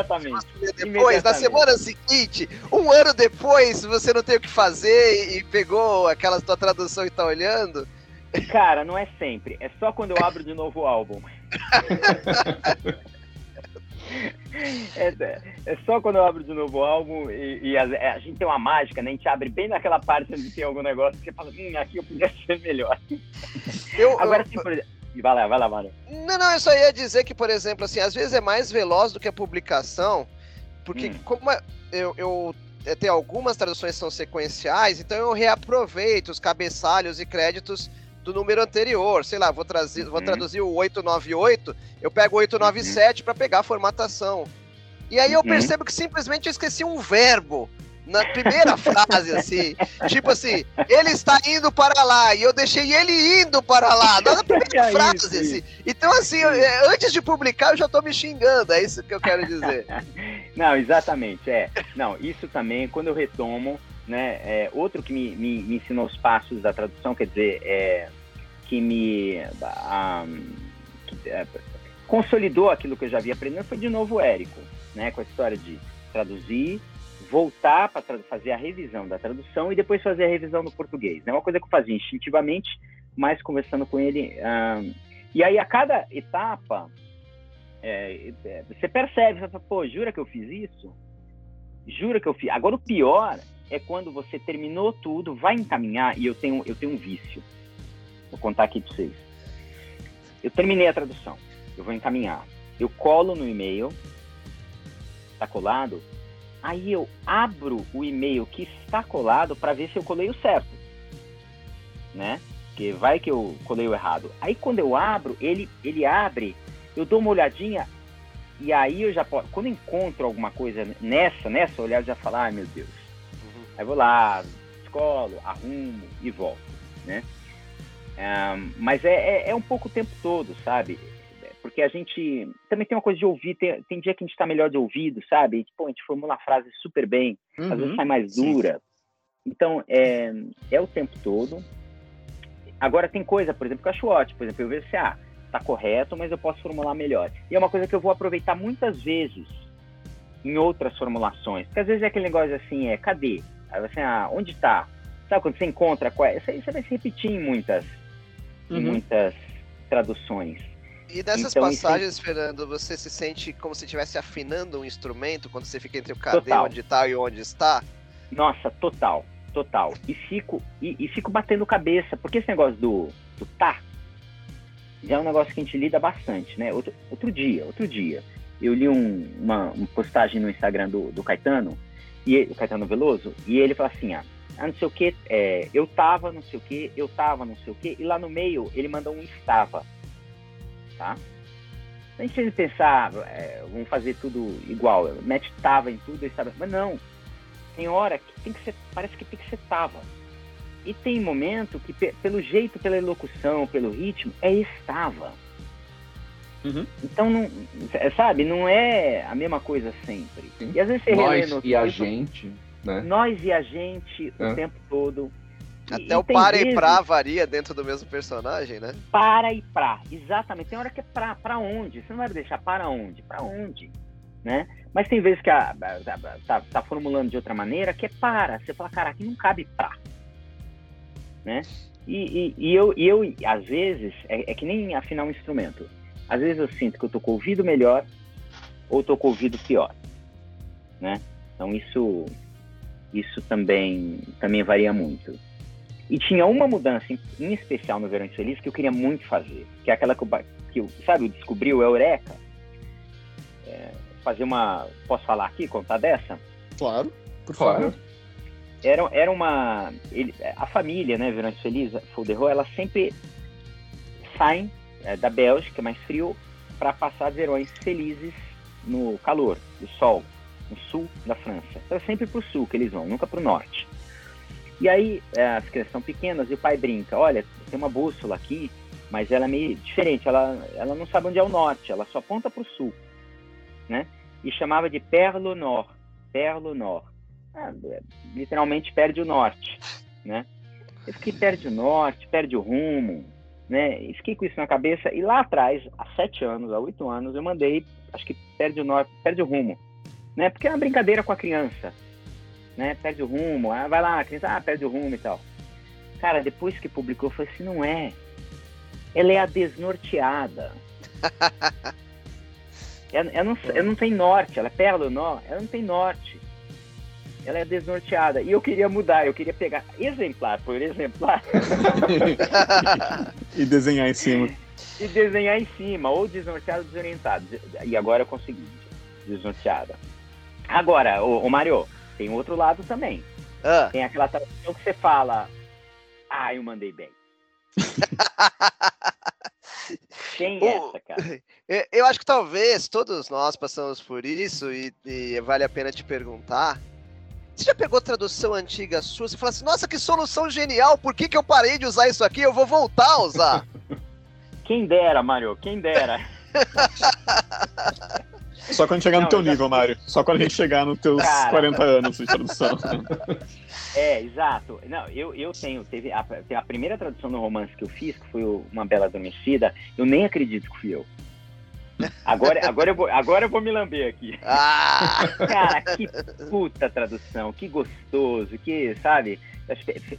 depois, na semana seguinte, um ano depois, você não tem o que fazer e, e pegou aquela tua tradução e tá olhando? Cara, não é sempre. É só quando eu abro de novo o álbum. [LAUGHS] [LAUGHS] É, é, só quando eu abro de novo o álbum e, e a, a, gente tem uma mágica, né? A gente abre bem naquela parte onde tem algum negócio que você fala, hum, aqui eu podia [LAUGHS] ser melhor. Eu, Agora, eu, sim, por exemplo. Vai lá, vai lá, mano. Não, não, eu só ia dizer que, por exemplo, assim, às vezes é mais veloz do que a publicação, porque hum. como é, eu, eu tenho algumas traduções que são sequenciais, então eu reaproveito os cabeçalhos e créditos do número anterior. Sei lá, vou, trazer, uhum. vou traduzir o 898, eu pego o 897 uhum. para pegar a formatação. E aí eu uhum. percebo que simplesmente eu esqueci um verbo na primeira [LAUGHS] frase, assim. Tipo assim, ele está indo para lá e eu deixei ele indo para lá. Na primeira [LAUGHS] é frase, isso, assim. Isso. Então, assim, eu, é, antes de publicar, eu já estou me xingando. É isso que eu quero dizer. [LAUGHS] Não, exatamente. É. Não, isso também, quando eu retomo, né? É, outro que me, me, me, ensinou os passos da tradução, quer dizer, é, que me. É, consolidou aquilo que eu já havia aprendido foi de novo o Érico, né? Com a história de traduzir, voltar para fazer a revisão da tradução e depois fazer a revisão no português. É né? uma coisa que eu fazia instintivamente, mas conversando com ele. Um, e aí, a cada etapa, é, é, você percebe, você fala, pô, jura que eu fiz isso? Jura que eu fiz? Agora, o pior é quando você terminou tudo, vai encaminhar, e eu tenho, eu tenho um vício. Vou contar aqui para vocês. Eu terminei a tradução, eu vou encaminhar. Eu colo no e-mail, tá colado, Aí eu abro o e-mail que está colado para ver se eu colei o certo, né? Porque vai que eu colei o errado. Aí quando eu abro, ele ele abre, eu dou uma olhadinha e aí eu já posso, quando encontro alguma coisa nessa, nessa olhada, eu já falo, ai meu Deus. Uhum. Aí vou lá, escolo, arrumo e volto, né? Um, mas é, é, é, um pouco o tempo todo, sabe? porque a gente também tem uma coisa de ouvir, tem, tem dia que a gente está melhor de ouvido, sabe? E, tipo, a gente formula a frase super bem, uhum. às vezes uhum. sai mais dura. Sim. Então, é, é o tempo todo. Agora, tem coisa, por exemplo, ótimo. Por exemplo, eu vejo assim, ah, tá correto, mas eu posso formular melhor. E é uma coisa que eu vou aproveitar muitas vezes em outras formulações. Porque às vezes é aquele negócio assim, é, cadê? Aí você, ah, onde tá? Sabe quando você encontra, qual é? Isso aí você vai se repetir em muitas, uhum. em muitas traduções. E dessas então, passagens, Fernando, você se sente como se estivesse afinando um instrumento quando você fica entre o cadê, total. onde está e onde está? Nossa, total, total. E fico, e, e, fico batendo cabeça, porque esse negócio do, do tá já é um negócio que a gente lida bastante, né? Outro, outro dia, outro dia, eu li um, uma, uma, postagem no Instagram do, do Caetano, e o Caetano Veloso, e ele fala assim, ah, ah não sei o que, é, eu tava, não sei o que, eu tava, não sei o que, e lá no meio ele mandou um estava tá? A gente precisa pensar, é, vamos fazer tudo igual, mete tava em tudo, estava, mas não. Tem hora que tem que ser, parece que tem que ser tava. E tem momento que, pelo jeito, pela elocução, pelo ritmo, é estava. Uhum. Então, não, é, sabe, não é a mesma coisa sempre. Sim. E às vezes você Nós e a gente, né? Nós e a gente é. o tempo todo. Até e, o para vezes, e pra varia dentro do mesmo personagem, né? Para e pra, exatamente. Tem hora que é pra, pra onde? Você não vai deixar para onde? Pra onde? Né? Mas tem vezes que a, a, a, tá, tá, formulando de outra maneira que é para. Você fala, cara, aqui não cabe pra. Né? E, e, e eu, e eu, às vezes, é, é, que nem afinar um instrumento. Às vezes eu sinto que eu tô com o ouvido melhor ou tô com o ouvido pior. Né? Então isso, isso também, também varia muito. E tinha uma mudança em, em especial no Verão Infeliz que eu queria muito fazer, que é aquela que eu, que eu sabe, descobriu, é Eureka. É, fazer uma. Posso falar aqui, contar dessa? Claro, por favor. Era, era uma. Ele, a família, né, Verão Feliz, Folderro, ela sempre sai é, da Bélgica, mais frio, para passar verões felizes no calor, no sol, no sul da França. Então é sempre para o sul que eles vão, nunca para o norte. E aí, é, as crianças são pequenas e o pai brinca: olha, tem uma bússola aqui, mas ela é meio diferente, ela, ela não sabe onde é o norte, ela só aponta para o sul, né? E chamava de Perlo Nord, Perlo Nord. Ah, literalmente perde o norte, né? Eu fiquei perde o norte, perde o rumo, né? E fiquei com isso na cabeça. E lá atrás, há sete anos, há oito anos, eu mandei, acho que perde o norte, perde o rumo, né? Porque é uma brincadeira com a criança, né? Perde o rumo, ah, vai lá, criança, ah, perde o rumo e tal. Cara, depois que publicou, eu falei assim, não é. Ela é a desnorteada. [LAUGHS] ela, ela, não, ela não tem norte, ela é pérola nó, ela não tem norte. Ela é desnorteada. E eu queria mudar, eu queria pegar exemplar por exemplar. [LAUGHS] e desenhar em cima. [LAUGHS] E desenhar em cima, ou desnorteado ou desorientado. E agora eu consegui, desnorteada. Agora, o, o Mário, tem outro lado também. Ah. Tem aquela tradução que você fala, ah, eu mandei bem. [LAUGHS] Tem essa, cara. [LAUGHS] Eu acho que talvez todos nós passamos por isso e, e vale a pena te perguntar. Você já pegou tradução antiga sua? Você fala assim, nossa, que solução genial, por que, que eu parei de usar isso aqui? Eu vou voltar a usar. [LAUGHS] Quem dera, Mário, quem dera. Só quando chegar no teu nível, Mário. Só quando a gente chegar nos teus Cara... 40 anos de tradução. [LAUGHS] É, exato. Não, eu, eu tenho, teve a, a primeira tradução do romance que eu fiz, que foi Uma Bela Adormecida, eu nem acredito que fui eu. Agora, agora, eu vou, agora eu vou me lamber aqui. [LAUGHS] Ah! Cara, que puta tradução, que gostoso, que, sabe?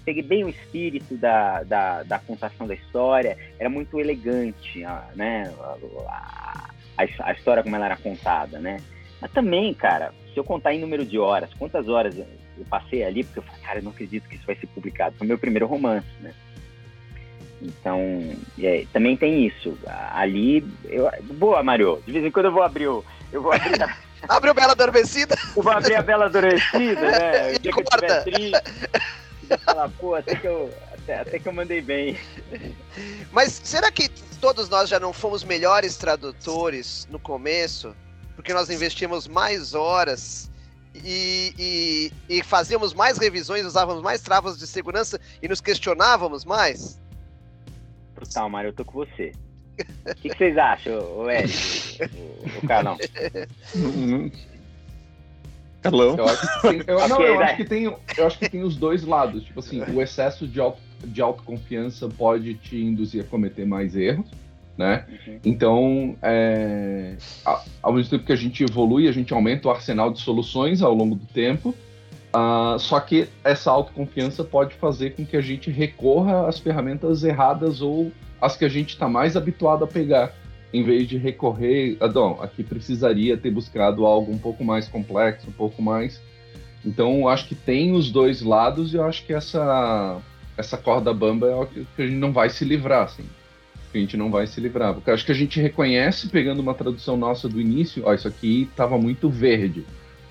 Peguei bem o espírito da, da, da contação da história, era muito elegante, né? A, a, a história como ela era contada, né? Mas também, cara, se eu contar em número de horas, quantas horas eu passei ali, porque eu falei, cara, eu não acredito que isso vai ser publicado. Foi meu primeiro romance, né? Então, é, também tem isso. Ali, eu, boa, Mario. De vez em quando eu vou abrir o. Eu vou abrir a... [LAUGHS] Abre o Bela Adormecida. Eu vou abrir a Bela Adormecida, né? [LAUGHS] O dia que eu triste. falar, pô, até que, eu, até, até que eu mandei bem. Mas será que todos nós já não fomos melhores tradutores no começo? Porque nós investimos mais horas e, e, e fazíamos mais revisões, usávamos mais travas de segurança e nos questionávamos mais? Brutal, Mário, eu tô com você. O que, que, vocês acham, o Eric, o, o Carlão? Carlão? Eu acho que tem, eu, não, eu acho que tem, eu acho que tem os dois lados. Tipo assim, o excesso de, auto, de autoconfiança pode te induzir a cometer mais erros, né? Uhum. Então, é, ao mesmo tempo que a gente evolui, a gente aumenta o arsenal de soluções ao longo do tempo. Uh, só que essa autoconfiança pode fazer com que a gente recorra às ferramentas erradas ou as que a gente está mais habituado a pegar, em vez de recorrer. Adão, aqui precisaria ter buscado algo um pouco mais complexo, um pouco mais. Então, acho que tem os dois lados e eu acho que essa, essa corda bamba é o que a gente não vai se livrar, assim. A gente não vai se livrar. Porque acho que a gente reconhece, pegando uma tradução nossa do início, ó, isso aqui estava muito verde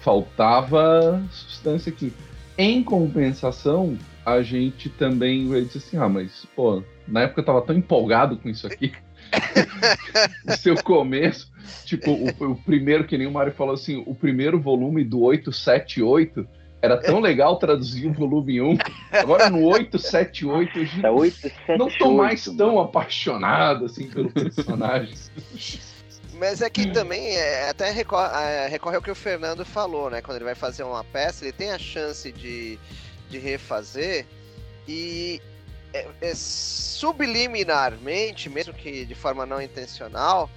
faltava substância aqui. Em compensação, a gente também disse assim: ah, mas, pô, na época eu tava tão empolgado com isso aqui. [LAUGHS] seu começo, tipo, o, o, primeiro, que nem o Mário falou assim, o primeiro volume do 878 era tão legal traduzir o volume 1. Agora no 878 eu já 878, não tô mais tão apaixonado assim pelo personagem. Mas é que também é, até recorre, é, recorre ao que o Fernando falou, né? Quando ele vai fazer uma peça, ele tem a chance de, de refazer e é, é, subliminarmente, mesmo que de forma não intencional,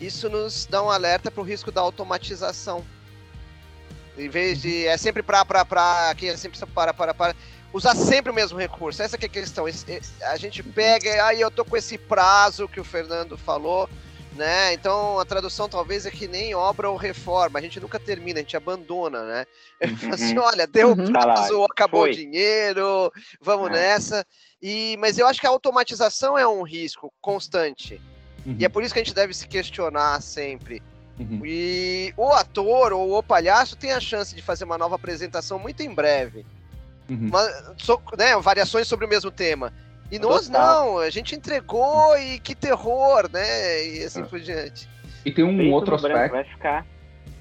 isso nos dá um alerta para o risco da automatização. Em vez de. É sempre para, para, para. Aqui é sempre para, para, para. Usar sempre o mesmo recurso. Essa que é a questão. A gente pega. Aí eu tô com esse prazo que o Fernando falou né? Então a tradução talvez é que nem obra ou reforma, a gente nunca termina, a gente abandona, né? [LAUGHS] Assim, uhum. olha, deu uhum. prazo, acabou Foi. o dinheiro, vamos é. nessa. E, mas eu acho que a automatização é um risco constante. Uhum. E é por isso que a gente deve se questionar sempre. Uhum. E o ator ou o palhaço tem a chance de fazer uma nova apresentação muito em breve. Uhum. Uma, so, né, variações sobre o mesmo tema. E nós não, a gente entregou e que terror, né? E assim é. por diante. E tem um outro aspecto. Vai ficar.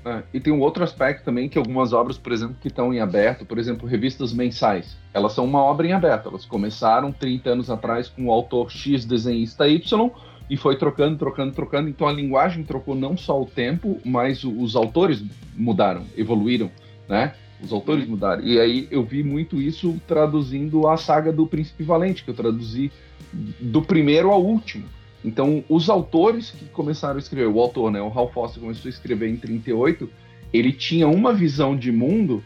É, e tem um outro aspecto também que algumas obras, por exemplo, que estão em aberto, por exemplo, revistas mensais, elas são uma obra em aberto. Elas começaram 30 anos atrás com o autor X, desenhista Y, e foi trocando, trocando, trocando. Então a linguagem trocou não só o tempo, mas os autores mudaram, evoluíram, né? Os autores mudaram. E aí eu vi muito isso traduzindo a saga do Príncipe Valente, que eu traduzi do primeiro ao último. Então, os autores que começaram a escrever, o autor, né, o Hal Foster começou a escrever em 38, ele tinha uma visão de mundo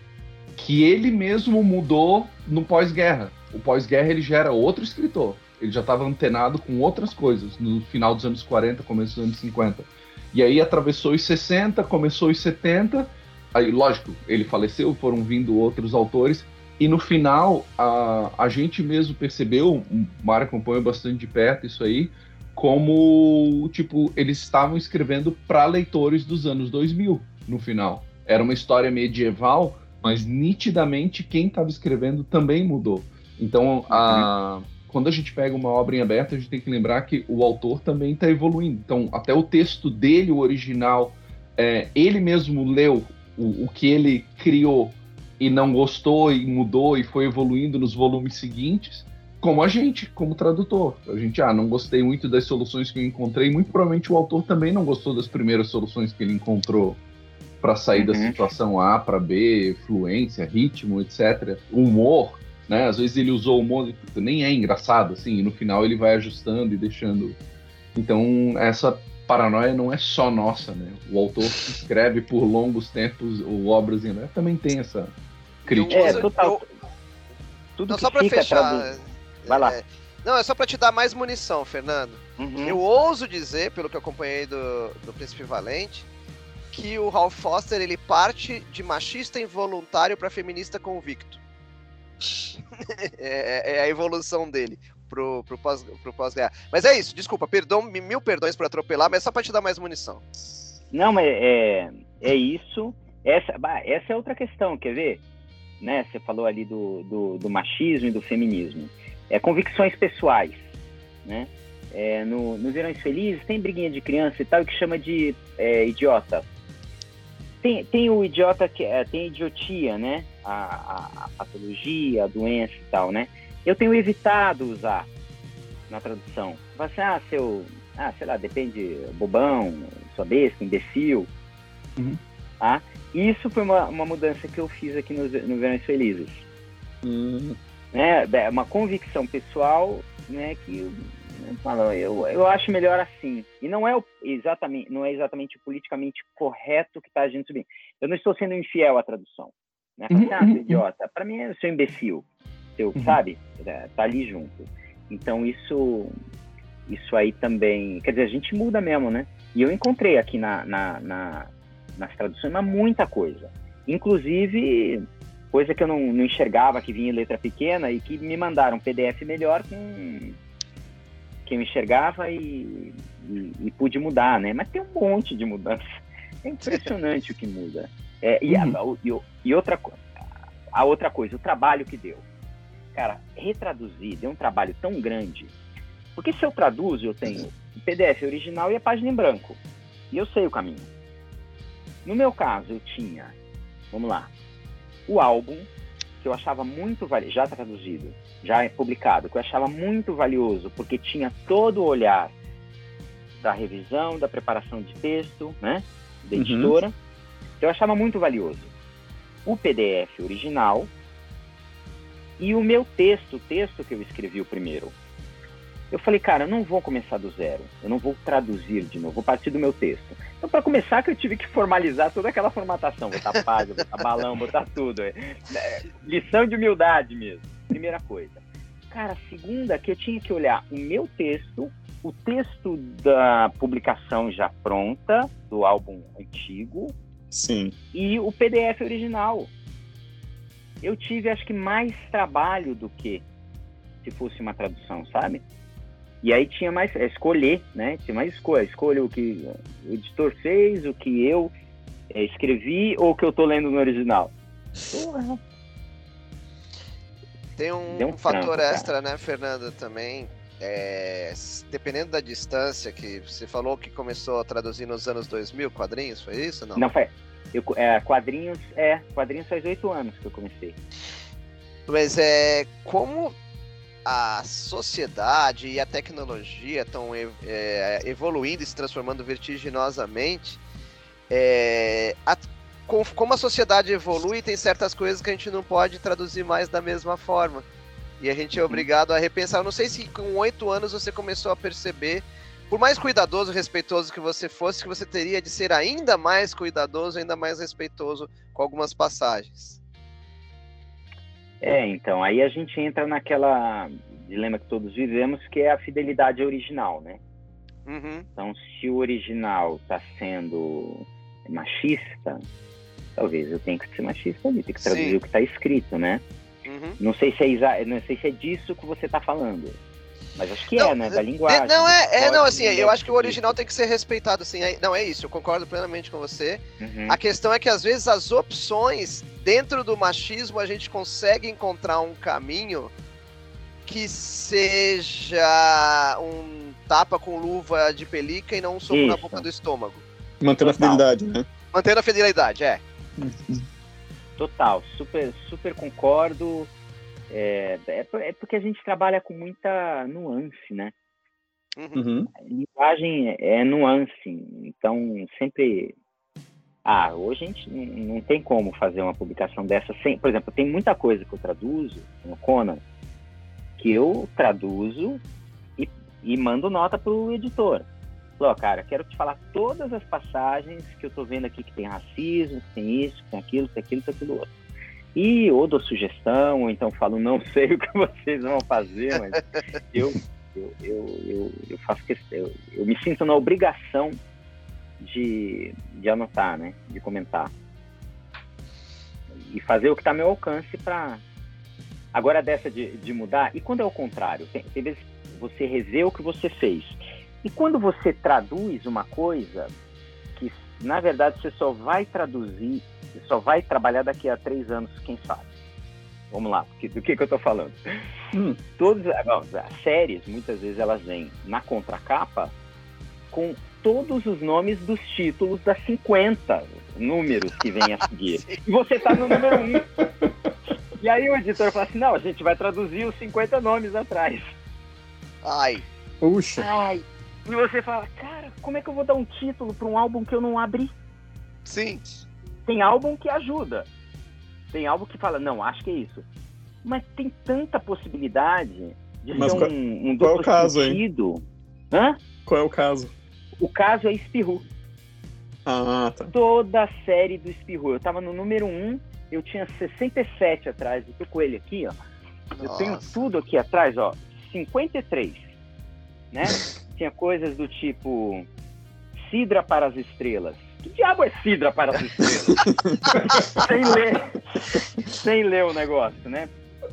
que ele mesmo mudou no pós-guerra. O pós-guerra ele já era outro escritor. Ele já estava antenado com outras coisas no final dos anos 40, começo dos anos 50. E aí atravessou os 60, começou os 70 Aí, lógico, ele faleceu, foram vindo outros autores, e no final a, a gente mesmo percebeu, o Mário acompanha bastante de perto isso aí, como tipo eles estavam escrevendo para leitores dos anos 2000 no final. Era uma história medieval, mas nitidamente quem estava escrevendo também mudou. Então, a, quando a gente pega uma obra em aberto, a gente tem que lembrar que o autor também está evoluindo. Então, até o texto dele, o original, é, ele mesmo leu o, o que ele criou e não gostou e mudou e foi evoluindo nos volumes seguintes, como a gente, como tradutor. A gente, ah, não gostei muito das soluções que eu encontrei, muito provavelmente o autor também não gostou das primeiras soluções que ele encontrou para sair uhum. da situação A para B, fluência, ritmo, etc. Humor, né? Às vezes ele usou humor que nem é engraçado, assim, e no final ele vai ajustando e deixando. Então, essa paranoia não é só nossa, né? O autor que escreve por longos tempos ou obras em também tem essa crítica. É, total. Tudo não, só para fechar. Vai lá. É, não, é só para te dar mais munição, Fernando. Uhum. Eu ouso dizer, pelo que eu acompanhei do, do Príncipe Valente, que o Ralph Foster ele parte de machista involuntário para feminista convicto. [LAUGHS] É, é, é, a evolução dele pro, pro pós-guerra. Pós mas é isso, desculpa, perdão, mil perdões por atropelar, mas é só para te dar mais munição. Não, mas é, é isso. Essa, bah, essa é outra questão, quer ver? Né, você falou ali do, do, do machismo e do feminismo. É convicções pessoais, né? É, no, no Verões Felizes tem briguinha de criança e tal que chama de é, idiota. Tem, tem o idiota que é, tem idiotia, né? A, a, patologia, a doença e tal, né? Eu tenho evitado usar na tradução. Você, assim, ah, seu, ah, sei lá, depende, bobão, sua besta, imbecil. Uhum. Tá? Isso foi uma, uma mudança que eu fiz aqui no, no Verões Felizes. Uhum. Né? É uma convicção pessoal, né, que eu, eu acho melhor assim. E não é o, exatamente, não é exatamente o politicamente correto que está agindo subir. Eu não estou sendo infiel à tradução. Né? Uhum, assim, ah, uhum, idiota. Para mim, eu sou imbecil. Seu, uhum. Sabe? É, tá ali junto. Então, isso isso aí também. Quer dizer, a gente muda mesmo, né? E eu encontrei aqui na, na, na nas traduções mas muita coisa. Inclusive, coisa que eu não, não enxergava que vinha em letra pequena e que me mandaram um PDF melhor com que eu enxergava e, e, e, pude mudar, né? Mas tem um monte de mudança. É [LAUGHS] impressionante o que muda. É, e, uhum. a, e, e, outra a outra coisa, o trabalho que deu. Cara, retraduzir deu um trabalho tão grande. Porque se eu traduzo, eu tenho o PDF original e a página em branco. E eu sei o caminho. No meu caso, eu tinha, vamos lá, o álbum, que eu achava muito valioso, já traduzido, já é publicado, que eu achava muito valioso, porque tinha todo o olhar da revisão, da preparação de texto, né, da uhum. editora, uhum. Eu achava muito valioso. O PDF original e o meu texto, o texto que eu escrevi o primeiro. Eu falei, cara, eu não vou começar do zero, eu não vou traduzir de novo, vou partir do meu texto. Então, para começar, que eu tive que formalizar toda aquela formatação, botar página, botar balão, botar tudo. É, é, lição de humildade mesmo, primeira coisa. Cara, segunda, que eu tinha que olhar o meu texto, o texto da publicação já pronta, do álbum antigo, Sim. e o PDF original. Eu tive, acho que, mais trabalho do que se fosse uma tradução, sabe? E aí tinha mais é, escolher, né? Tinha mais escolha. Escolha o que o editor fez, o que eu é, escrevi ou o que eu tô lendo no original. Porra. Tem um, um fator extra, né, Fernanda, também. É, dependendo da distância que você falou que começou a traduzir nos anos 2000, quadrinhos, foi isso? Não, não foi. Eu, é, quadrinhos, é, quadrinhos faz oito anos que eu comecei. Mas é como a sociedade e a tecnologia estão é, evoluindo e se transformando vertiginosamente, é, a, com, como a sociedade evolui, tem certas coisas que a gente não pode traduzir mais da mesma forma. E a gente é uhum. obrigado a repensar. Eu não sei se com oito anos você começou a perceber, por mais cuidadoso e respeitoso que você fosse, que você teria de ser ainda mais cuidadoso, ainda mais respeitoso com algumas passagens. É, então, aí a gente entra naquela dilema que todos vivemos, que é a fidelidade original, né? Uhum. Então, se o original está sendo machista, talvez eu tenha que ser machista ali, tem que traduzir Sim. o que está escrito, né? Uhum. Não sei se é não sei se é disso que você está falando. Mas acho que não, é, né? Da linguagem. É, não, é, é não, assim, eu acho que o original tem que ser respeitado, assim. É, não, é isso, eu concordo plenamente com você. Uhum. A questão é que, às vezes, as opções dentro do machismo, a gente consegue encontrar um caminho que seja um tapa com luva de pelica e não um soco Isso. na boca do estômago. Mantendo a fidelidade, né? Mantendo a fidelidade, é. Total, super, super concordo. É, é, é, porque a gente trabalha com muita nuance, né? Uhum. A linguagem é nuance, então sempre. Ah, hoje a gente não, tem como fazer uma publicação dessa sem. Por exemplo, tem muita coisa que eu traduzo no Conan que eu traduzo e, e mando nota pro editor. Falou, cara, quero te falar todas as passagens que eu tô vendo aqui que tem racismo, que tem isso, que tem aquilo, que tem aquilo, que tem aquilo outro. E ou dou sugestão, ou então falo, não [LAUGHS] sei o que vocês vão fazer, mas eu, eu, eu, eu, eu faço questão, eu, eu, me sinto na obrigação de, de anotar, né? De comentar. E fazer o que está ao meu alcance para. Agora, dessa de, de mudar, e quando é o contrário? Tem, tem vezes você revê o que você fez e quando você traduz uma coisa que, na verdade, você só vai traduzir, você só vai trabalhar daqui a três anos, quem sabe? Vamos lá, do que, que eu estou falando? Hum. Todas as séries, muitas vezes, elas vêm na contracapa com todos os nomes dos títulos das 50 números que vêm a seguir. [LAUGHS] e você está no número 1. E aí o editor fala assim, não, a gente vai traduzir os 50 nomes atrás. Ai. Puxa. Ai, e você fala, cara, como é que eu vou dar um título para um álbum que eu não abri? Sim. Tem álbum que ajuda. Tem álbum que fala, não, acho que é isso. Mas tem tanta possibilidade de Mas ser qual, um, um qual é o caso, sentido. Hein? Hã? Qual é o caso? O caso é Espirru. Ah, tá. Toda a série do Espirru. Eu tava no número 1, eu tinha 67 atrás. Eu tô com ele aqui, ó. Nossa. Eu tenho tudo aqui atrás, ó. 53. Né? [LAUGHS] tinha coisas do tipo Sidra para as estrelas. Que diabo é Sidra para as estrelas? [LAUGHS] sem ler. Sem ler o negócio, né?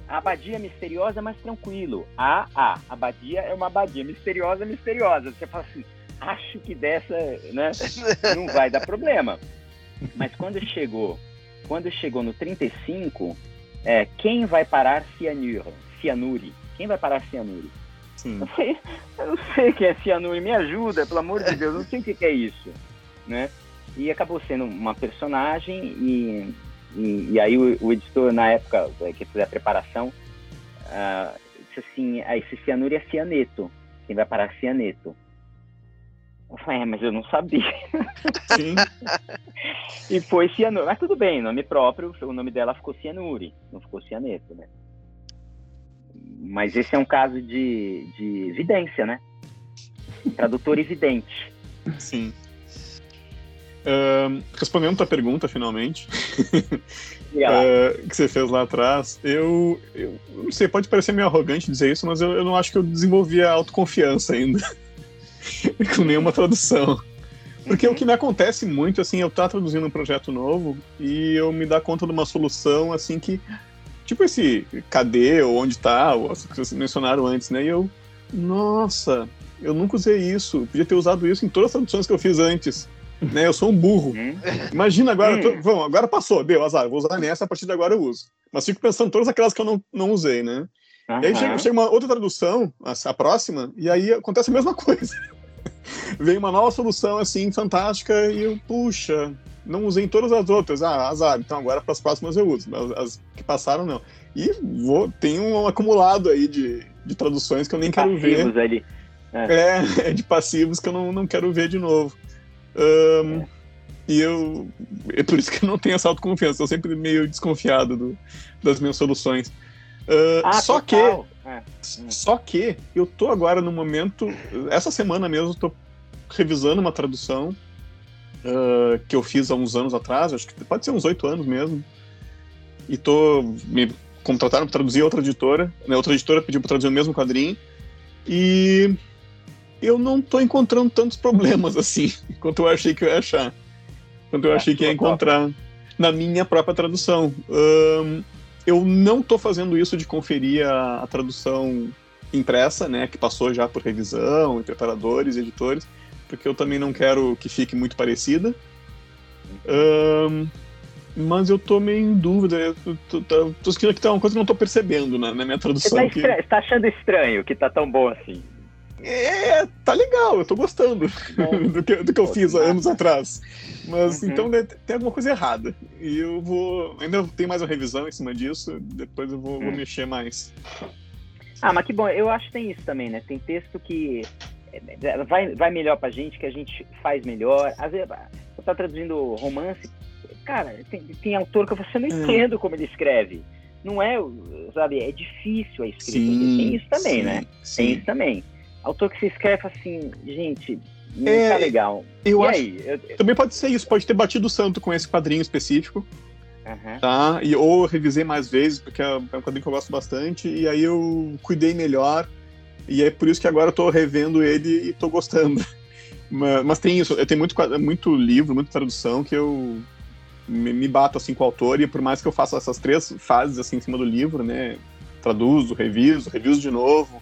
abadia misteriosa, mas tranquilo. Ah, ah, abadia é uma abadia misteriosa, misteriosa. Você fala assim, acho que dessa, né, não vai dar problema. Mas quando chegou, quando chegou no 35, é, quem vai parar? Cianure? Quem vai parar cianure? Sim. Eu, sei, eu não sei quem é cianuro, me ajuda, pelo amor de Deus, não sei o que, que é isso, né? E acabou sendo uma personagem e, e, e aí o, o, editor, na época é, que fez a preparação, uh, disse assim, ah, esse cianuro é cianeto, quem vai parar cianeto. Eu falei, é, mas eu não sabia. [LAUGHS] E foi cianuro. Mas tudo bem, nome próprio, o nome dela ficou cianure, não ficou cianeto, né? Mas esse é um caso de, de evidência, né? Tradutor evidente. Sim. Uh, respondendo a tua pergunta, finalmente, [LAUGHS] uh, que você fez lá atrás, eu, eu, não sei, pode parecer meio arrogante dizer isso, mas eu, eu não acho que eu desenvolvi a autoconfiança ainda [LAUGHS] com nenhuma tradução. Porque uhum. o que me acontece muito, assim, eu estar traduzindo um projeto novo e eu me dar conta de uma solução, assim, que Tipo esse cadê ou onde tá, que vocês mencionaram antes, né? E eu, nossa, eu nunca usei isso. Podia ter usado isso em todas as traduções que eu fiz antes. Né? Eu sou um burro. Hum. Imagina agora, tô, vamos, hum. agora passou, deu azar, vou usar nessa, a partir de agora eu uso. Mas fico pensando em todas aquelas que eu não, não usei, né? Uhum. E aí chega, chega, uma outra tradução, a, próxima, e aí acontece a mesma [LAUGHS] coisa. Vem uma nova solução assim, fantástica, e eu, puxa, não usei todas as outras. Ah, azar. Então agora para as próximas eu uso. As, as, que passaram, não. E vou, tem um acumulado aí de, de traduções que eu nem de quero ver. Ali. É. é. é, [LAUGHS] de passivos que eu não, não quero ver de novo. Um, é. E eu. É por isso que eu não tenho essa autoconfiança. Eu sempre meio desconfiado do, das minhas soluções. Uh, ah, só total. que. É. Só que eu tô agora no momento. Essa semana mesmo, eu tô revisando uma tradução uh, que eu fiz há uns anos atrás, acho que pode ser uns oito anos mesmo. E tô me contrataram para traduzir outra editora, né? Outra editora pediu para traduzir o mesmo quadrinho e eu não tô encontrando tantos problemas [LAUGHS] assim quanto eu achei que eu ia achar, quanto eu é, achei que ia encontrar na minha própria tradução. Um, eu não tô fazendo isso de conferir a, a tradução impressa, né, que passou já por revisão, preparadores, editores porque eu também não quero que fique muito parecida. Um, mas eu tô meio em dúvida. Eu tô, tô, tô sentindo que tá uma coisa que eu não tô percebendo na, na minha tradução. Você tá, que... tá, achando estranho que tá tão bom assim? É, tá legal, eu tô gostando [LAUGHS] do que, do que eu fiz há anos atrás. Mas uhum. então né, tem alguma coisa errada. E eu vou. Ainda tem mais uma revisão em cima disso, depois eu vou, vou hum. mexer mais. Ah, mas que bom, eu acho que tem isso também, né? Tem texto que é, vai, vai melhor pra gente, que a gente faz melhor. Às vezes, você tá traduzindo romance, cara, tem, tem autor que você não é. entende como ele escreve. Não é, sabe, é difícil a escrita. Sim, tem isso também, sim, né? Sim. Tem isso também. Autor que se escreve assim, gente, não é, tá legal. Eu e acho, aí? Eu, Também pode ser isso, pode ter batido o santo com esse quadrinho específico. Uhum. Tá? E, ou revisei mais vezes, porque é, é um quadrinho que eu gosto bastante, e aí eu cuidei melhor, e é por isso que agora eu tô revendo ele e tô gostando. [LAUGHS] Mas, mas tem isso, eu tenho muito, muito livro, muita tradução que eu me, me, bato assim com o autor, e por mais que eu faça essas três fases assim em cima do livro, né? Traduzo, reviso, reviso de novo.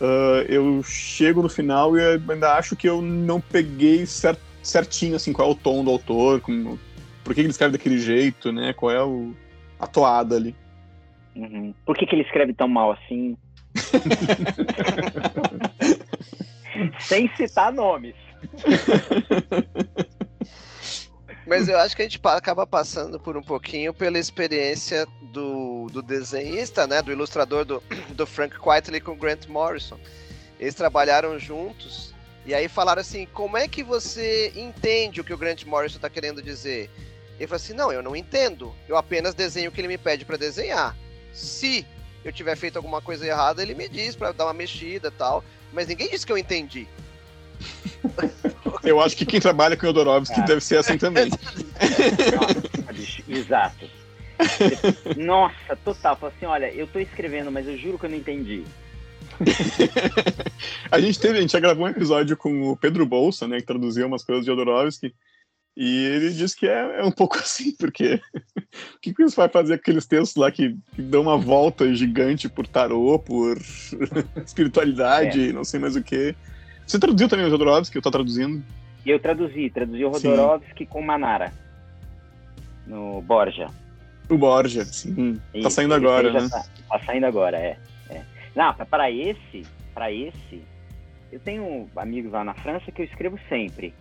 Uh, eu chego no final e ainda acho que eu não peguei cert, certinho assim qual é o tom do autor, como, por que ele escreve daquele jeito, né? Qual é o, a toada ali. Uhum. Por que, que ele escreve tão mal assim? [LAUGHS] Sem citar nomes. Mas eu acho que a gente acaba passando por um pouquinho pela experiência do, do desenhista, né? Do ilustrador do, [CLEARS THROAT] do Frank Quitely com Grant Morrison. Eles trabalharam juntos e aí falaram assim: como é que você entende o que o Grant Morrison está querendo dizer? Ele falou assim: não, eu não entendo. Eu apenas desenho o que ele me pede para desenhar. Se eu tiver feito alguma coisa errada, ele me diz para dar uma mexida tal. Mas ninguém disse que eu entendi. [LAUGHS] Eu acho que quem trabalha com Yodorovsky ah. deve ser assim também. [LAUGHS] Nossa, exato. [LAUGHS] Nossa, total. Falei assim, olha, eu tô escrevendo, mas eu juro que eu não entendi. a gente teve, a gente já gravou um episódio com o Pedro Bolsa, né, que traduziu umas coisas de Jodorowsky, e ele disse que é, é um pouco [LAUGHS] assim, porque o que, que você vai fazer com aqueles textos lá que, que dão uma volta gigante por tarô, por [LAUGHS] espiritualidade, é. não sei mais o que. Você traduziu também o Jodorowsky, eu tô traduzindo? Eu traduzi, traduzi o Jodorowsky com Manara, no Borja. O Borja, sim. Tá saindo agora, né? Tá, tá, saindo agora, é. é. Não, para esse, para esse, eu tenho amigos lá na França que eu escrevo sempre.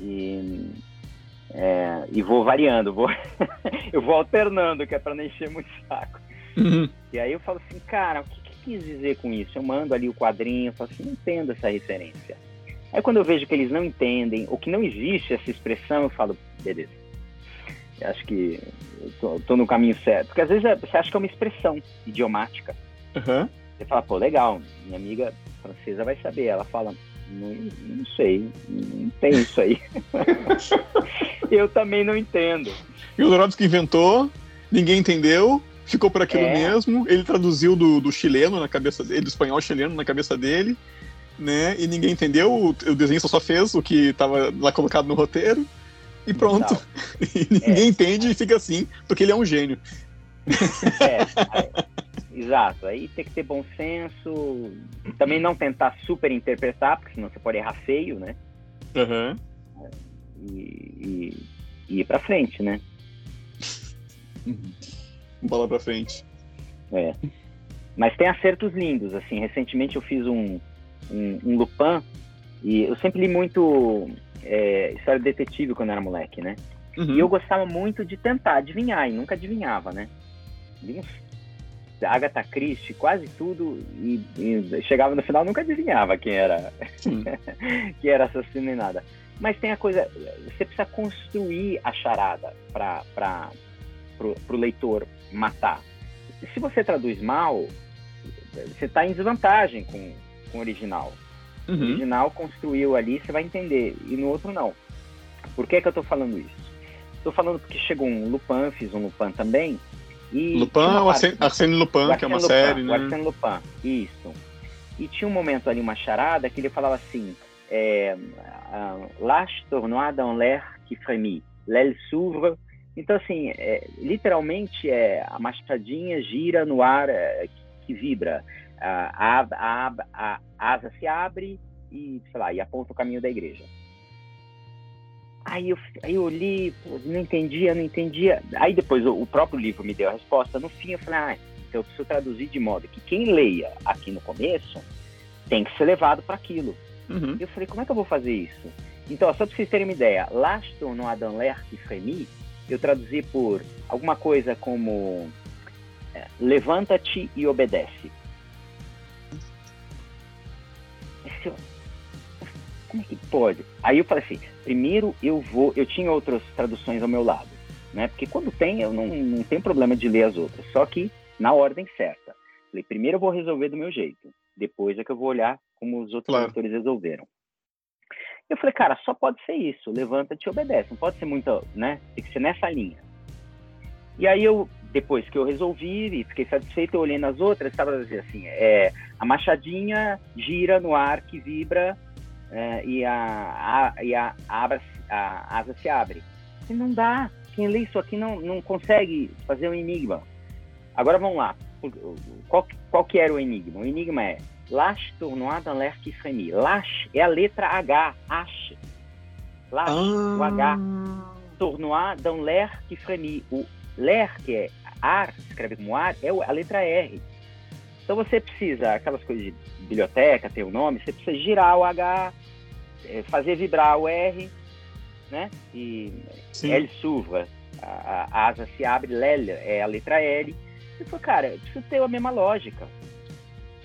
E, é, e vou variando, vou [LAUGHS] eu vou alternando, que é para não encher muito saco. Uhum. E aí eu falo assim, cara, o que, que quis dizer com isso? Eu mando ali o quadrinho, eu falo assim, não entendo essa referência. Aí quando eu vejo que eles não entendem, ou que não existe essa expressão, eu falo, beleza. Eu acho que eu tô, tô, no caminho certo. Porque às vezes é, você acha que é uma expressão idiomática. Uhum. Você fala, pô, legal, minha amiga francesa vai saber. Ela fala, não, não sei, não tem isso aí. [LAUGHS] eu também não entendo. E o Dorovski inventou, ninguém entendeu, ficou por aquilo é. mesmo. Ele traduziu do, do, chileno na cabeça dele, do espanhol chileno na cabeça dele, né? E ninguém entendeu. O, o desenhista só fez o que estava lá colocado no roteiro e pronto. [LAUGHS] E ninguém é. entende e fica assim, porque ele é um gênio. É, Exato. Aí tem que ter bom senso. Também não tentar super interpretar, porque senão você pode errar feio, né? Uhum. E, e, e ir pra frente, né? [LAUGHS] Bola pra frente. É. Mas tem acertos lindos, assim. Recentemente eu fiz um, um, um Lupin e eu sempre li muito é, história de detetive quando era moleque, né? Uhum. E eu gostava muito de tentar adivinhar, e nunca adivinhava, né? Li uns Agatha Christie, quase tudo, e, e, chegava no final nunca adivinhava quem era [LAUGHS] quem era assassino nem nada. Mas tem a coisa, você precisa construir a charada para o leitor matar. Se você traduz mal, você está em desvantagem com, com o original. Uhum. O original construiu ali, você vai entender, e no outro não. Por que, que eu estou falando isso? Estou falando porque chegou um Lupin, fiz um Lupin também, e Lupin ou parte... Arsène Lupin, que é uma Lupin, série, né? O Arsène Lupin, isso. E tinha um momento ali, uma charada, que ele falava assim, é, L'âge tournois dans l'air qui frémit, l'aile s'ouvre. Então, assim, é, literalmente, é, a machadinha gira no ar é, que, que, vibra. A, a, a, a asa se abre e, sei lá, e aponta o caminho da igreja. Aí eu, aí eu li, não entendia, não entendia. Aí depois o, o, próprio livro me deu a resposta. No fim eu falei, ah, então eu preciso traduzir de modo que quem leia aqui no começo tem que ser levado para aquilo. Uhum. Eu falei, como é que eu vou fazer isso? Então, só para vocês terem uma ideia, Laston no Adam Lerck Fremi, eu traduzi por alguma coisa como é, levanta-te e obedece. Como é que pode? Aí eu falei assim, primeiro eu vou, eu tinha outras traduções ao meu lado, né? Porque quando tem, eu não, não tenho problema de ler as outras, só que na ordem certa. Falei, primeiro eu vou resolver do meu jeito, depois é que eu vou olhar como os outros claro. autores resolveram. Eu falei, cara, só pode ser isso, levanta-te e obedece, não pode ser muito, né? Tem que ser nessa linha. E aí eu, depois que eu resolvi e fiquei satisfeito, eu olhei nas outras, estava assim, é, a machadinha gira no ar que vibra é, e, a, a, e a, a, a asa se abre. E não dá. Quem lê isso aqui não, não consegue fazer um enigma. Agora vamos lá. Qual, qual que era o enigma? O enigma é Lash tournois dans l'air qui frémit. Lash é a letra H. H. Lash, ah. o H. Tournois dans l'air qui frémit. O l'air, que é ar, escreve como ar, é a letra R. Então você precisa, aquelas coisas de biblioteca, tem o nome, você precisa girar o H, fazer vibrar o R, né? E Sim. L suva, a, a, asa se abre, L é a letra L. E falei, cara, eu preciso ter a mesma lógica.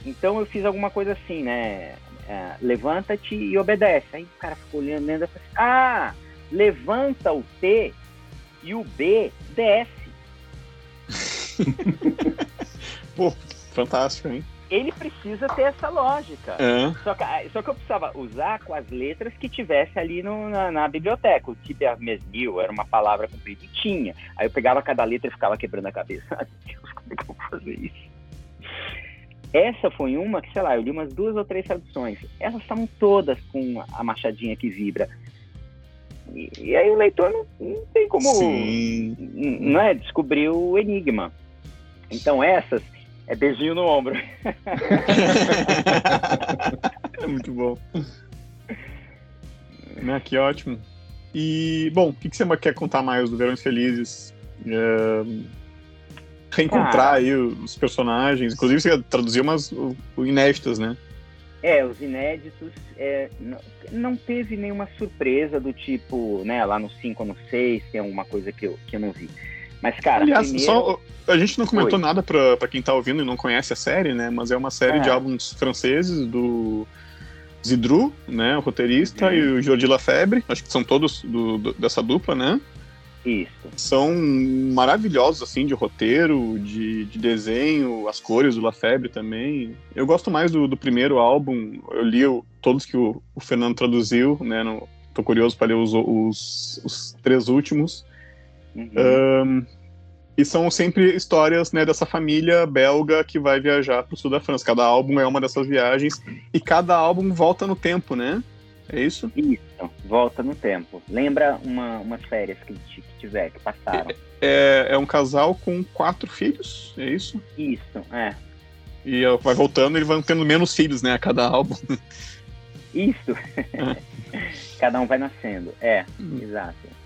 Então eu fiz alguma coisa assim, né? É, levanta-te e obedece. Aí o cara ficou olhando falou assim, ah, levanta o T e o B desce. [LAUGHS] Pô, fantástico, hein? Ele precisa ter essa lógica. Só, que, ah, só que eu precisava usar com as letras que tivesse ali no, na, na, biblioteca. O mesmil era uma palavra comprida e tinha. Aí eu pegava cada letra e ficava quebrando a cabeça. [LAUGHS] Ai, Deus, como é que eu vou fazer isso? Essa foi uma que, sei lá, eu li umas duas ou três traduções. Elas estavam todas com a machadinha que vibra. E, e aí o leitor não, não tem como não é, descobrir o enigma. Então essas é beijinho no ombro. [LAUGHS] é muito bom. Né, que ótimo. E, bom, o que, que você quer contar mais do Verões Felizes? É reencontrar aí os personagens. Inclusive, você traduziu umas inéditas, né? É, os inéditos. É, não, não, teve nenhuma surpresa do tipo, né, lá no 5 ou no 6, tem alguma coisa que eu, que eu não vi. Mas, cara. Aliás, primeiro... só, a gente não comentou Oi. nada pra, pra quem tá ouvindo e não conhece a série, né? Mas é uma série é. de álbuns franceses do Zidru, né? O roteirista, uhum. e o Jordi Lafebre. Acho que são todos do, do, dessa dupla, né? Isso. São maravilhosos, assim, de roteiro, de, de desenho, as cores do Lafebre também. Eu gosto mais do, do primeiro álbum, eu li o, todos que o, o, Fernando traduziu, né? No, tô curioso para ler os, os, os, três últimos. Uhum. Um, e são sempre histórias né, dessa família belga que vai viajar para o sul da França. Cada álbum é uma dessas viagens e cada álbum volta no tempo, né? É isso? Isso, volta no tempo. Lembra uma, umas férias que, que tiver, que passaram. É, é um casal com quatro filhos, é isso? Isso, é. E vai voltando e vão tendo menos filhos, né, a cada álbum. Isso. É. [LAUGHS] cada um vai nascendo, é, hum. exato.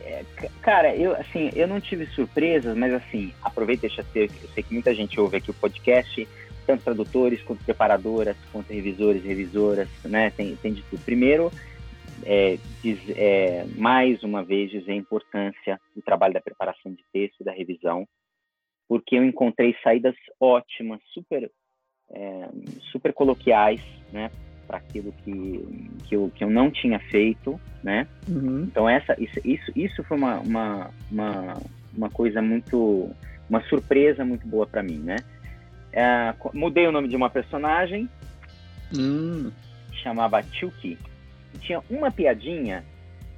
É, cara, eu assim, eu não tive surpresas, mas assim, aproveita e deixa ser, eu sei que muita gente ouve aqui o podcast tanto tradutores quanto preparadoras, quanto revisores revisoras, né? Tem, tem de tudo. Primeiro, é, diz, é, mais uma vez dizer a importância do trabalho da preparação de texto, da revisão, porque eu encontrei saídas ótimas, super, é, super coloquiais, né? Para aquilo que, que, eu, que eu não tinha feito, né? Uhum. Então essa, isso, isso, isso foi uma, uma, uma, uma coisa muito, uma surpresa muito boa para mim, né? É, mudei o nome de uma personagem. Hum. Chamava Chuki. Tinha uma piadinha,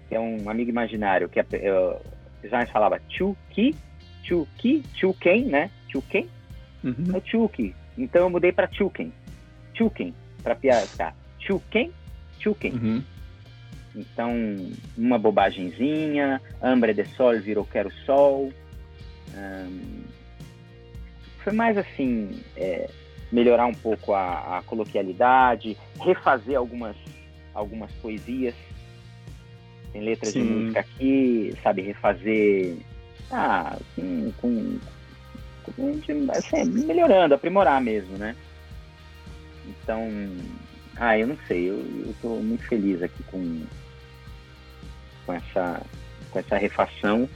que é um amigo imaginário, que é, o personagem falava Chuki, Chuki, Chuken, né? Chuken. Uhum. É Chuki. Então eu mudei para Chuken. Chuken, para piada. Chuken, Chuken. Uhum. Então, uma bobagemzinha, Ambre de Sol virou Quero Sol. Foi mais assim, é, melhorar um pouco a, a, coloquialidade, refazer algumas, algumas poesias. Tem letras Sim. de música aqui, sabe, refazer ah, assim, com, com assim, melhorando, aprimorar mesmo, né? Então, ah, eu não sei, eu, estou muito feliz aqui com, com, essa, com essa refação.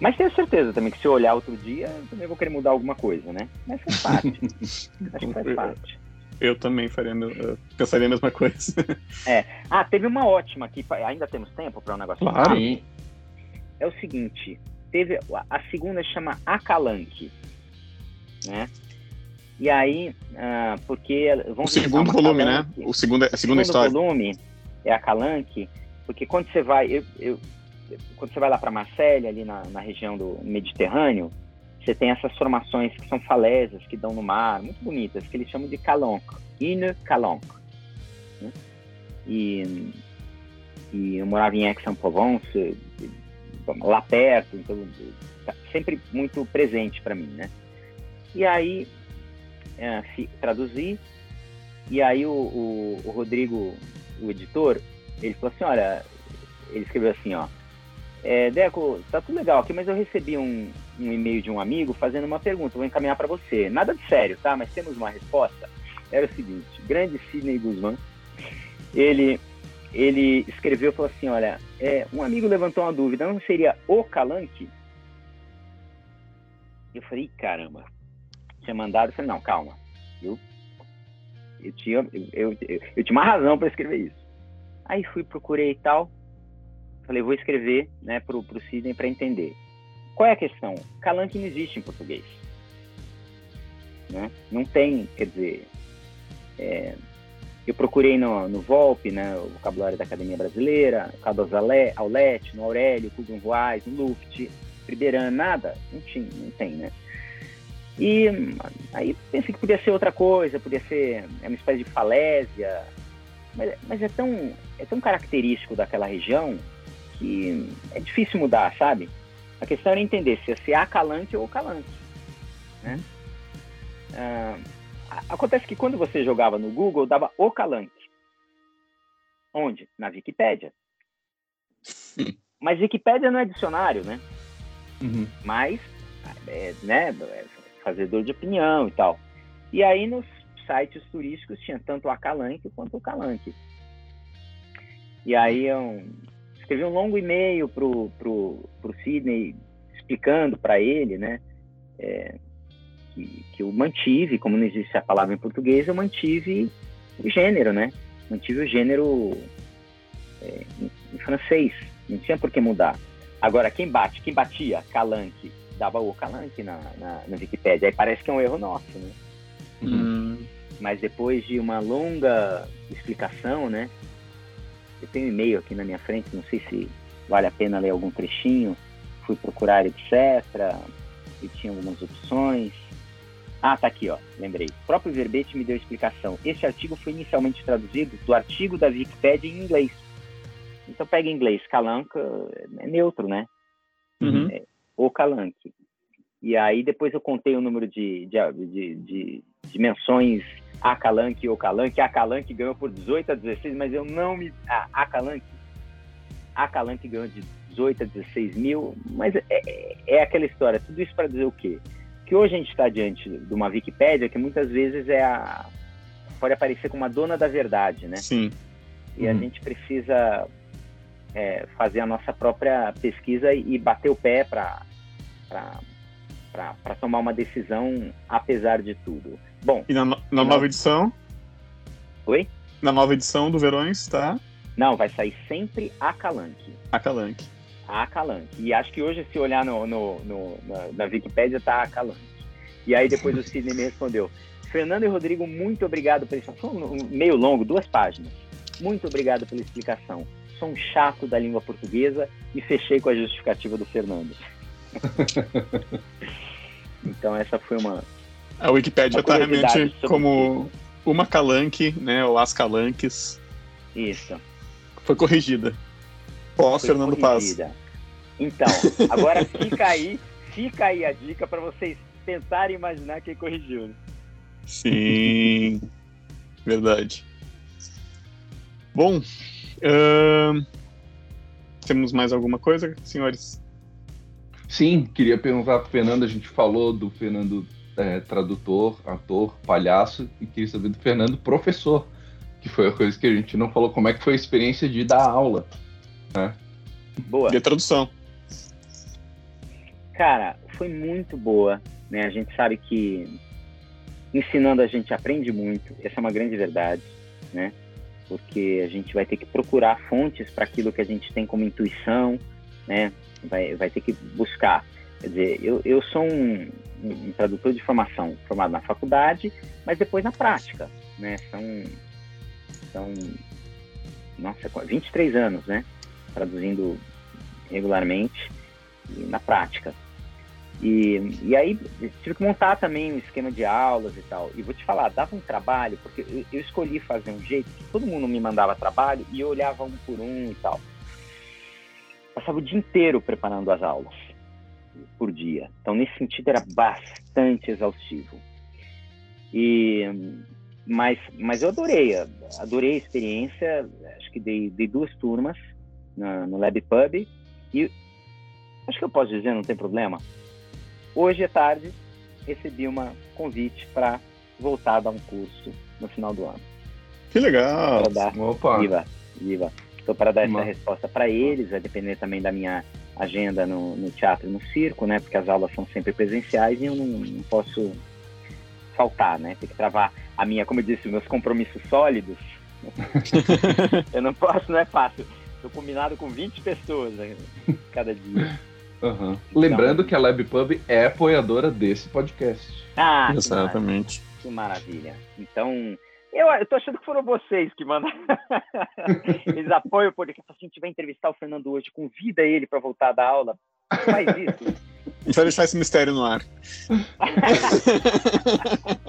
Mas tenho certeza também que se eu olhar outro dia, eu também vou querer mudar alguma coisa, né? Mas faz parte. [LAUGHS] Acho que faz parte. Eu também faria, eu pensaria a mesma coisa. É. Ah, teve uma ótima aqui. Ainda temos tempo para um negócio? Claro. É o seguinte, teve a segunda chama Acalanque, né? E aí, uh, porque o segundo volume, né? O segundo, a segunda o segundo história. volume é a Calanque, porque quando você vai, eu, eu, quando você vai lá para Marselha, ali na, na, região do Mediterrâneo, você tem essas formações que são falésias que dão no mar, muito bonitas, que eles chamam de Calanque, Inner Calanque. Né? E, e eu morava em Aix-en-Provence, lá perto, então tá sempre muito presente para mim, né? E aí é, traduzi. E aí o, o, o, Rodrigo, o editor, ele falou assim, olha, ele escreveu assim, ó, é, Deco, tá tudo legal aqui, mas eu recebi um, um e-mail de um amigo fazendo uma pergunta, vou encaminhar para você. Nada de sério, tá? Mas temos uma resposta. Era o seguinte, grande Sidney Guzman, ele, ele escreveu falou assim, olha, é, um amigo levantou uma dúvida, não seria o Calanque? Eu falei, caramba, tinha mandado, eu falei, não, calma. Eu, eu, tinha, eu, eu, eu tinha uma razão para escrever isso. Aí fui, procurei e tal. Falei, vou escrever né, para o Sidney para entender. Qual é a questão? Calanque não existe em português. Né? Não tem, quer dizer, é, eu procurei no, no Volpe, né, o vocabulário da Academia Brasileira, Carlos Aulete, no Aurélio, Cudum Voaz, no Luft, Priberan, nada, não, tinha, não tem, né? E aí pensei que podia ser outra coisa, podia ser uma espécie de falésia, mas, mas é, tão, é tão característico daquela região que é difícil mudar, sabe? A questão era entender se ia ser acalante ou calante. Né? Ah, acontece que quando você jogava no Google, dava o calante. Onde? Na Wikipédia. [LAUGHS] Mas Wikipédia não é dicionário, né? Uhum. Mas, é, né, fazedor de opinião e tal. E aí nos sites turísticos tinha tanto o Acalanque quanto o Calanque. E aí eu escrevi um longo e-mail pro, pro, pro Sidney explicando para ele, né, é, que, que eu mantive, como não existe a palavra em português, eu mantive o gênero, né? Mantive o gênero é, em, em, francês, não tinha por que mudar. Agora, quem bate, quem batia Calanque dava o Calanque na, na, na Wikipédia. Aí parece que é um erro nosso, né? Uhum. Mas depois de uma longa explicação, né? Eu tenho um e-mail aqui na minha frente, não sei se vale a pena ler algum trechinho. Fui procurar, etc. E tinha algumas opções. Ah, tá aqui, ó. Lembrei. O próprio verbete me deu explicação. Este artigo foi inicialmente traduzido do artigo da Wikipedia em inglês. Então pega em inglês. Calanca é neutro, né? Uhum. É, o Calanque. E aí depois eu contei o número de, de, de, de, de menções a Calanque e o Calanque. A Calanque ganhou por 18 a 16, mas eu não me... A, a Calanque a Calanque ganhou de 18 a 16 mil, mas é, é, é aquela história. Tudo isso para dizer o quê? Que hoje a gente está diante de uma Wikipédia que muitas vezes é a pode aparecer como a dona da verdade, né? Sim. E uhum. a gente precisa é, fazer a nossa própria pesquisa e bater o pé para para tomar uma decisão, apesar de tudo. Bom. E na, na nova edição? Oi? Na nova edição do Verões, tá? Não, vai sair sempre a Calanque. A Calanque. A Calanque. E acho que hoje, se olhar no, no, no na, na Wikipédia, tá a Calanque. E aí depois o Sidney me respondeu. Fernando e Rodrigo, muito obrigado por isso. Foi um meio longo, duas páginas. Muito obrigado pela explicação. Sou um chato da língua portuguesa e fechei com a justificativa do Fernando. [LAUGHS] então essa foi uma. A Wikipédia está realmente como uma calanque, né? Ou as calanques. Isso. Foi corrigida. Pós Fernando Paz. Então, agora fica aí, fica aí a dica para vocês tentarem imaginar quem corrigiu. Né? Sim, verdade. Bom, uh, temos mais alguma coisa, senhores? Sim, queria perguntar para o Fernando, a gente falou do Fernando é, tradutor, ator, palhaço, e queria saber do Fernando, professor, que foi a coisa que a gente não falou, como é que foi a experiência de dar aula, né? Boa. De tradução. Cara, foi muito boa, né? A gente sabe que ensinando a gente aprende muito, essa é uma grande verdade, né? Porque a gente vai ter que procurar fontes para aquilo que a gente tem como intuição, né? Vai, vai ter que buscar. Quer dizer, eu, eu sou um, um tradutor de formação formado na faculdade, mas depois na prática, né? São, são nossa, 23 anos, né? Traduzindo regularmente e na prática. E, e aí tive que montar também um esquema de aulas e tal. E vou te falar, dava um trabalho, porque eu, eu escolhi fazer um jeito que todo mundo me mandava trabalho e eu olhava um por um e tal. Passava o dia inteiro preparando as aulas por dia. Então, nesse sentido, era bastante exaustivo. E, mas, mas eu adorei, adorei a experiência. Acho que dei, dei duas turmas no, no Lab Pub. E acho que eu posso dizer, não tem problema. Hoje à tarde, recebi um convite para voltar a dar um curso no final do ano. Que legal! Dar, Opa! Viva, viva. Estou para dar essa resposta para eles, vai depender também da minha agenda no, no, teatro e no circo, né? Porque as aulas são sempre presenciais e eu não, não posso faltar, né? Tem que travar a minha, como eu disse, meus compromissos sólidos. [LAUGHS] eu não posso, não é fácil. Estou combinado com 20 pessoas né, cada dia. Uhum. Então, Lembrando que a LabPub é apoiadora desse podcast. Ah, exatamente. Que maravilha. Então, eu, eu tô achando que foram vocês que mandaram. [LAUGHS] Eles apoiam o podcast. Se a gente vai entrevistar o Fernando hoje, convida ele para voltar da aula. Faz isso. A gente vai deixar esse mistério no ar. [LAUGHS]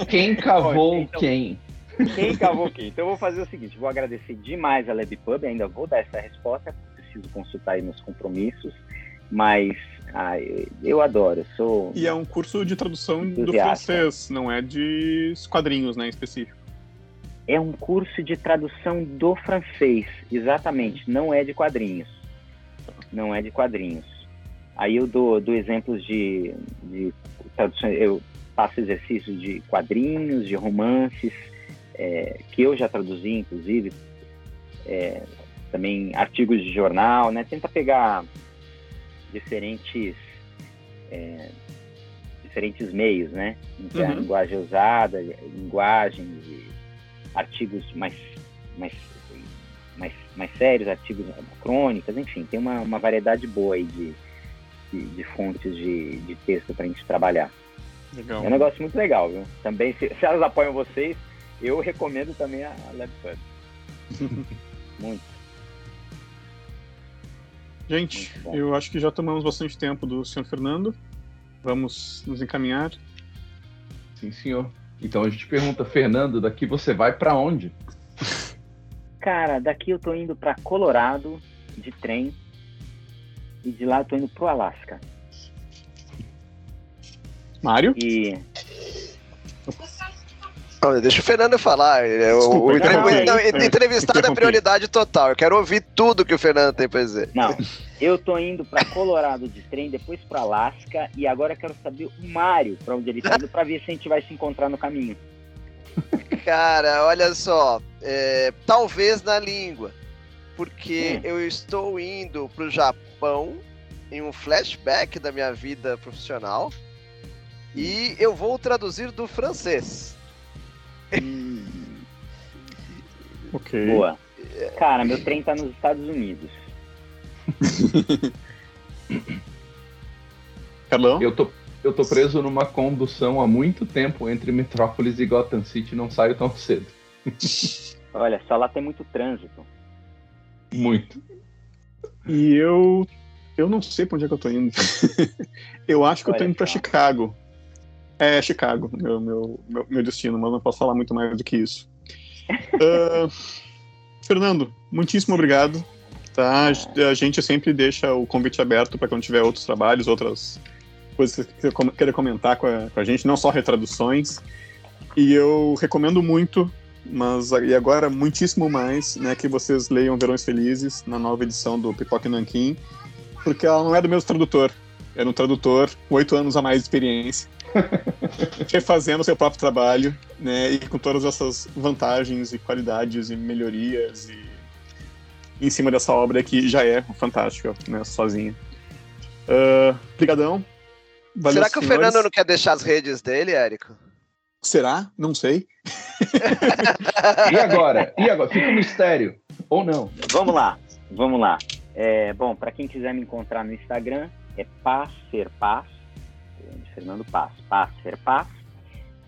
quem cavou então, quem? Quem cavou quem? Então eu vou fazer o seguinte: vou agradecer demais a LabPub, ainda vou dar essa resposta, preciso consultar aí meus compromissos, mas ah, eu adoro, sou. E é um curso de tradução do francês, não é de quadrinhos, né, em específico. É um curso de tradução do francês, exatamente, não é de quadrinhos. Não é de quadrinhos. Aí eu dou, dou exemplos de, de tradução, eu faço exercícios de quadrinhos, de romances, é, que eu já traduzi, inclusive, é, também artigos de jornal, né? Tenta pegar diferentes é, diferentes meios, né? Uhum. A linguagem usada, linguagem artigos mais, mais, mais, mais sérios, artigos crônicas, enfim, tem uma, uma variedade boa aí de, de, de fontes de, de texto para a gente trabalhar. Legal. É um negócio muito legal, viu? Também, se, se elas apoiam vocês, eu recomendo também a LabFun. [LAUGHS] muito. Gente, muito eu acho que já tomamos bastante tempo do senhor Fernando. Vamos nos encaminhar. Sim, senhor. Então a gente pergunta, Fernando, daqui você vai para onde? Cara, daqui eu tô indo para Colorado de trem e de lá eu tô indo pro Alasca. Mário? E deixa o Fernando falar. É Desculpa, o, entrev... não, é entrevistado é prioridade total. Eu quero ouvir tudo que o Fernando tem para dizer. Não, eu tô indo para Colorado de trem, depois para Alasca e agora quero saber o Mário para onde ele tá indo para ver se a gente vai se encontrar no caminho. Cara, olha só, é, talvez na língua, porque hum. eu estou indo para o Japão em um flashback da minha vida profissional e eu vou traduzir do francês. Hum. ok. Boa. Cara, meu trem tá nos Estados Unidos. [LAUGHS] Carlão? Eu tô, eu tô preso numa condução há muito tempo entre Metrópolis e Gotham City não saio tão cedo. [LAUGHS] Olha, só lá tem muito trânsito. Muito. E eu. Eu não sei pra onde é que eu tô indo. [LAUGHS] eu acho que Olha eu tô indo só. pra Chicago. É, Chicago, meu, meu, meu, destino, mas não posso falar muito mais do que isso. uh, [LAUGHS] Fernando, muitíssimo obrigado. Tá? A gente sempre deixa o convite aberto para quando tiver outros trabalhos, outras coisas que você queira comentar com a, com a gente, não só retraduções. E eu recomendo muito, mas e agora muitíssimo mais, né, que vocês leiam Verões Felizes na nova edição do Pipoca e Nanquim, porque ela não é do mesmo tradutor. Era um tradutor com oito anos a mais de experiência [LAUGHS] refazendo o seu próprio trabalho, né? E com todas essas vantagens e qualidades e melhorias e em cima dessa obra que já é fantástica, né? Sozinha. Uh, brigadão. Valeu, Será que senhores. o Fernando não quer deixar as redes dele, Érico? Será? Não sei. [LAUGHS] e agora? E agora? Fica um mistério. Ou não? Vamos lá. Vamos lá. É, bom, para quem quiser me encontrar no Instagram, é Paz Ser Paz, Fernando Paz, Paz Ser Paz.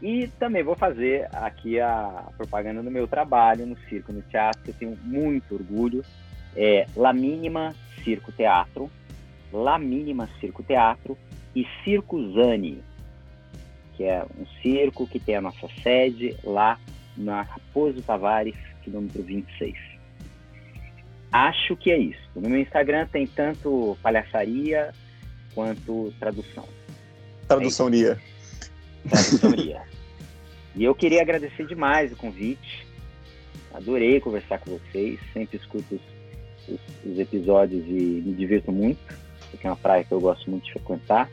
E também vou fazer aqui a propaganda do meu trabalho no circo, no teatro, que eu tenho muito orgulho. É La Mínima Circo Teatro, La Mínima Circo Teatro e Circo Zani, que é um circo que tem a nossa sede lá na Raposo Tavares, quilômetro 26. Acho que é isso. No meu Instagram tem tanto palhaçaria quanto tradução. Traduçãoria. É traduçãoria. e eu queria agradecer demais o convite. Adorei conversar com vocês. Sempre escuto os, os, os episódios e me divirto muito, porque é uma praia que eu gosto muito de frequentar.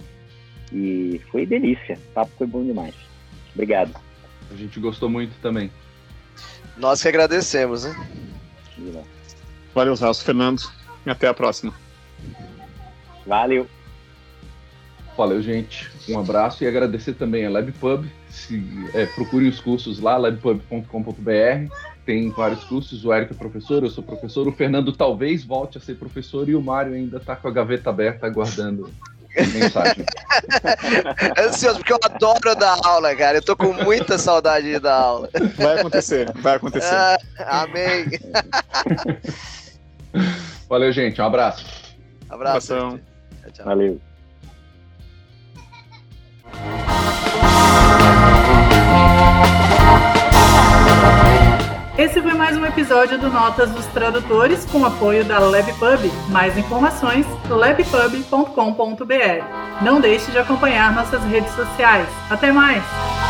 E foi delícia. O papo foi bom demais. Obrigado. A gente gostou muito também. Nós que agradecemos, né? Valeu, Celso, Fernando. E até a próxima. Valeu. Valeu, gente. Um abraço e agradecer também a LabPub. Se, é, procurem os cursos lá, labpub.com.br. Tem vários cursos. O Érico é professor, eu sou professor. O Fernando talvez volte a ser professor e o Mário ainda está com a gaveta aberta aguardando mensagem. [LAUGHS] Ansioso, porque eu adoro dar aula, cara. Eu tô com muita saudade de dar aula. Vai acontecer, vai acontecer. Ah, amém. Valeu, gente. Um abraço. Abraço. Tchau, tchau. Valeu. Esse foi mais um episódio do Notas dos Tradutores com apoio da LabPub. Mais informações, labpub.com.br. Não deixe de acompanhar nossas redes sociais. Até mais!